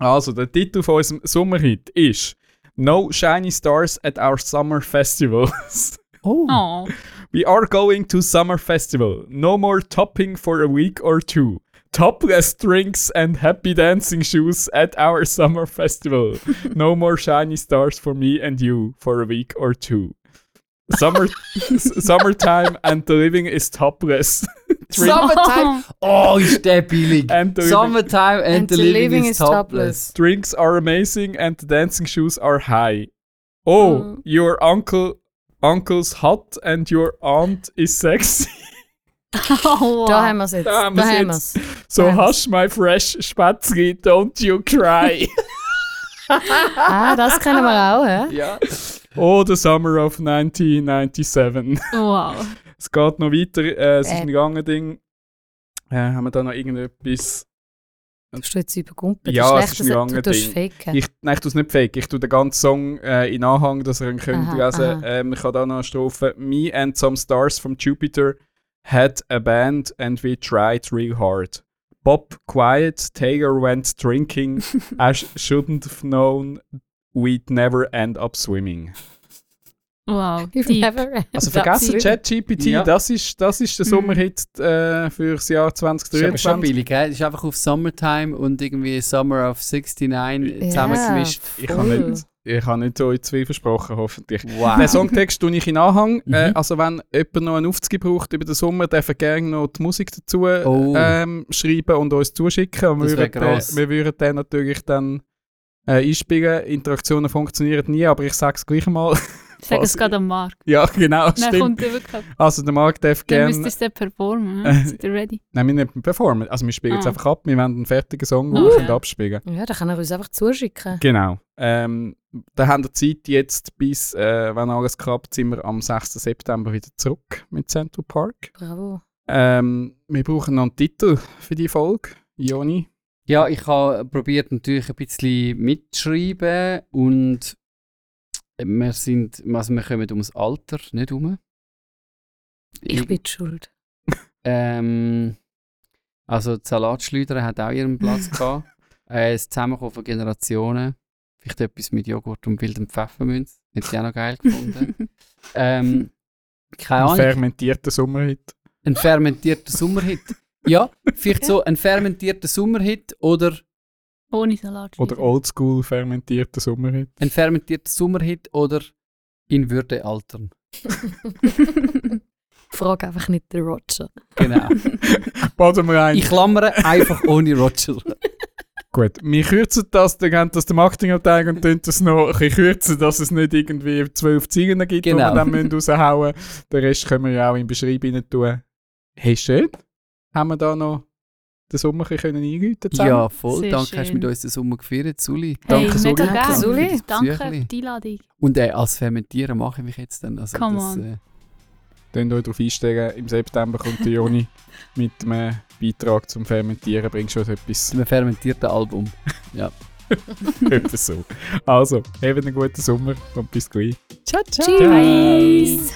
S1: Also, der Titel von unserem Sommerhit ist No Shiny Stars at Our Summer Festivals.
S3: Oh. <laughs>
S4: Oh.
S1: We are going to summer festival. No more topping for a week or two. Topless drinks and happy dancing shoes at our <laughs> summer festival. No more shiny stars for me and you for a week or two. Summer, <laughs> s- summertime and the living is topless. <laughs> Drink
S3: Summertime. Oh, ist der billig.
S1: and the
S3: Summertime and, the living, is topless.
S1: drinks are amazing and the dancing shoes are high. Oh,
S2: Oh.
S1: your uncle uncle's hot and your aunt is sexy.
S4: Oh,
S2: Da haben wir es jetzt.
S1: Da haben
S2: Da haben
S1: jetzt.
S2: wir's.
S1: So
S2: Nice.
S1: hush my fresh Spätzli, don't you cry. <laughs>
S2: Ah, das kennen wir auch, hä?
S3: Ja.
S1: oh, the summer of 1997.
S4: Wow.
S1: es geht noch weiter. Äh, es ist
S2: Äh.
S1: ein gegangen Ding. Äh, haben wir da noch irgendetwas?
S2: Hast du jetzt übergumpelt?
S1: Ja, es
S2: ist
S1: ist ein
S2: tust
S1: Ding. Ich, nein, ich tue es nicht fake. Ich tue den ganzen Song äh, in Anhang, dass ihr ihn könnt
S2: Aha,
S1: lesen
S2: aha.
S1: ähm, Ich habe da noch eine Strophe. Me and some stars from Jupiter had a band and we tried real hard. Bob quiet, Taylor went drinking. <laughs> I sh shouldn't have known we'd never end up swimming.
S4: Wow.
S2: You've
S4: Deep.
S2: never
S1: Also vergessen. ChatGPT,
S3: Ja.
S1: das, ist, das ist der
S4: Mhm.
S1: Sommerhit äh, für das Jahr
S3: Das ist aber schon
S1: 2023.
S3: billig, gell? Das ist einfach auf Summertime und irgendwie Summer of 69 zusammengemischt.
S1: Ich habe nicht, ich habe nicht euch zwei versprochen, hoffentlich.
S3: Wow.
S1: Den Songtext tue ich in Anhang.
S3: Mhm.
S1: Äh, also wenn jemand noch einen Aufzug braucht über den Sommer, darf er gerne noch die Musik dazu
S3: Oh.
S1: ähm, schreiben und uns zuschicken. Und wir, würden, den- wir würden den natürlich dann äh, einspielen. Interaktionen funktionieren nie, aber ich sage es gleich mal. <laughs>
S4: Ich sage es gerade am Marc.
S1: Ja, genau,
S4: Dann
S1: stimmt.
S4: kommt er wirklich.
S1: Also der Marc darf
S4: Dann
S1: gerne...
S4: müsstest du es dann performen. <laughs> Seid ihr ready?
S1: Nein, wir nicht performen. Also wir spielen jetzt
S4: Ah.
S1: einfach ab. Wir wollen einen fertigen Song, den
S4: Ah.
S1: wir können abspielen
S2: Ja, dann kann er uns einfach zuschicken.
S1: Genau. Ähm, da haben wir Zeit jetzt bis, äh, wenn alles klappt, sind wir am 6. September wieder zurück mit Central Park.
S2: Bravo.
S1: Ähm, wir brauchen noch einen Titel für die Folge. Joni.
S3: Ja, ich habe probiert natürlich ein bisschen mitzuschreiben und wir sind, also wir kommen ums Alter nicht um.
S2: Ich bin die schuld.
S3: Ähm, also die Salatschleuder hat auch ihren Platz <laughs> gehabt. Äh, das Zusammenkommen von Generationen. Vielleicht etwas mit Joghurt und wildem Pfefferminz. Hätte ich auch noch geil gefunden. <laughs> ähm, keine
S1: Ein
S3: Ahnung.
S1: fermentierter Sommerhit.
S3: Ein fermentierter Sommerhit. Ja, vielleicht so ein fermentierter Sommerhit oder
S4: Ohne Salat.
S1: Oder oldschool fermentierter Sommerhit.
S3: ein fermentierter Sommerhit oder in Würde altern. <laughs>
S2: Frag einfach nicht den Roger.
S3: Genau. <laughs>
S1: Baden wir ein.
S3: Ich klammere einfach ohne Roger.
S1: Gut, wir kürzen das, dann geben das der Marketingabteilung und tun das noch ein bisschen kürzen, dass es nicht irgendwie zwölf Zeilen gibt, die
S3: Genau.
S1: wir dann müssen raushauen müssen. Den Rest können wir ja auch in die Beschreibung tun. Hey, schön. Haben wir da noch den Sommer ein bisschen einläuten zusammen?
S3: Ja, voll.
S4: Sehr
S3: Danke, hast du
S4: schön.
S3: mit uns den Sommer gefeiert, Suli.
S1: Danke,
S4: hey,
S1: Suli.
S4: mega
S2: Danke,
S4: gerne.
S2: Suli.
S4: Danke für die Einladung.
S3: Und äh, als Fermentieren mache ich mich jetzt dann. Also
S4: Come
S3: das,
S4: on.
S3: äh,
S1: Könnt euch darauf einstellen, im September kommt der Joni <laughs> mit einem Beitrag zum Fermentieren, bringt schon etwas,
S3: zu einem fermentierten Album. <laughs>
S1: etwas so. Also, habt einen guten Sommer und bis gleich.
S2: Ciao, ciao. Tschüss.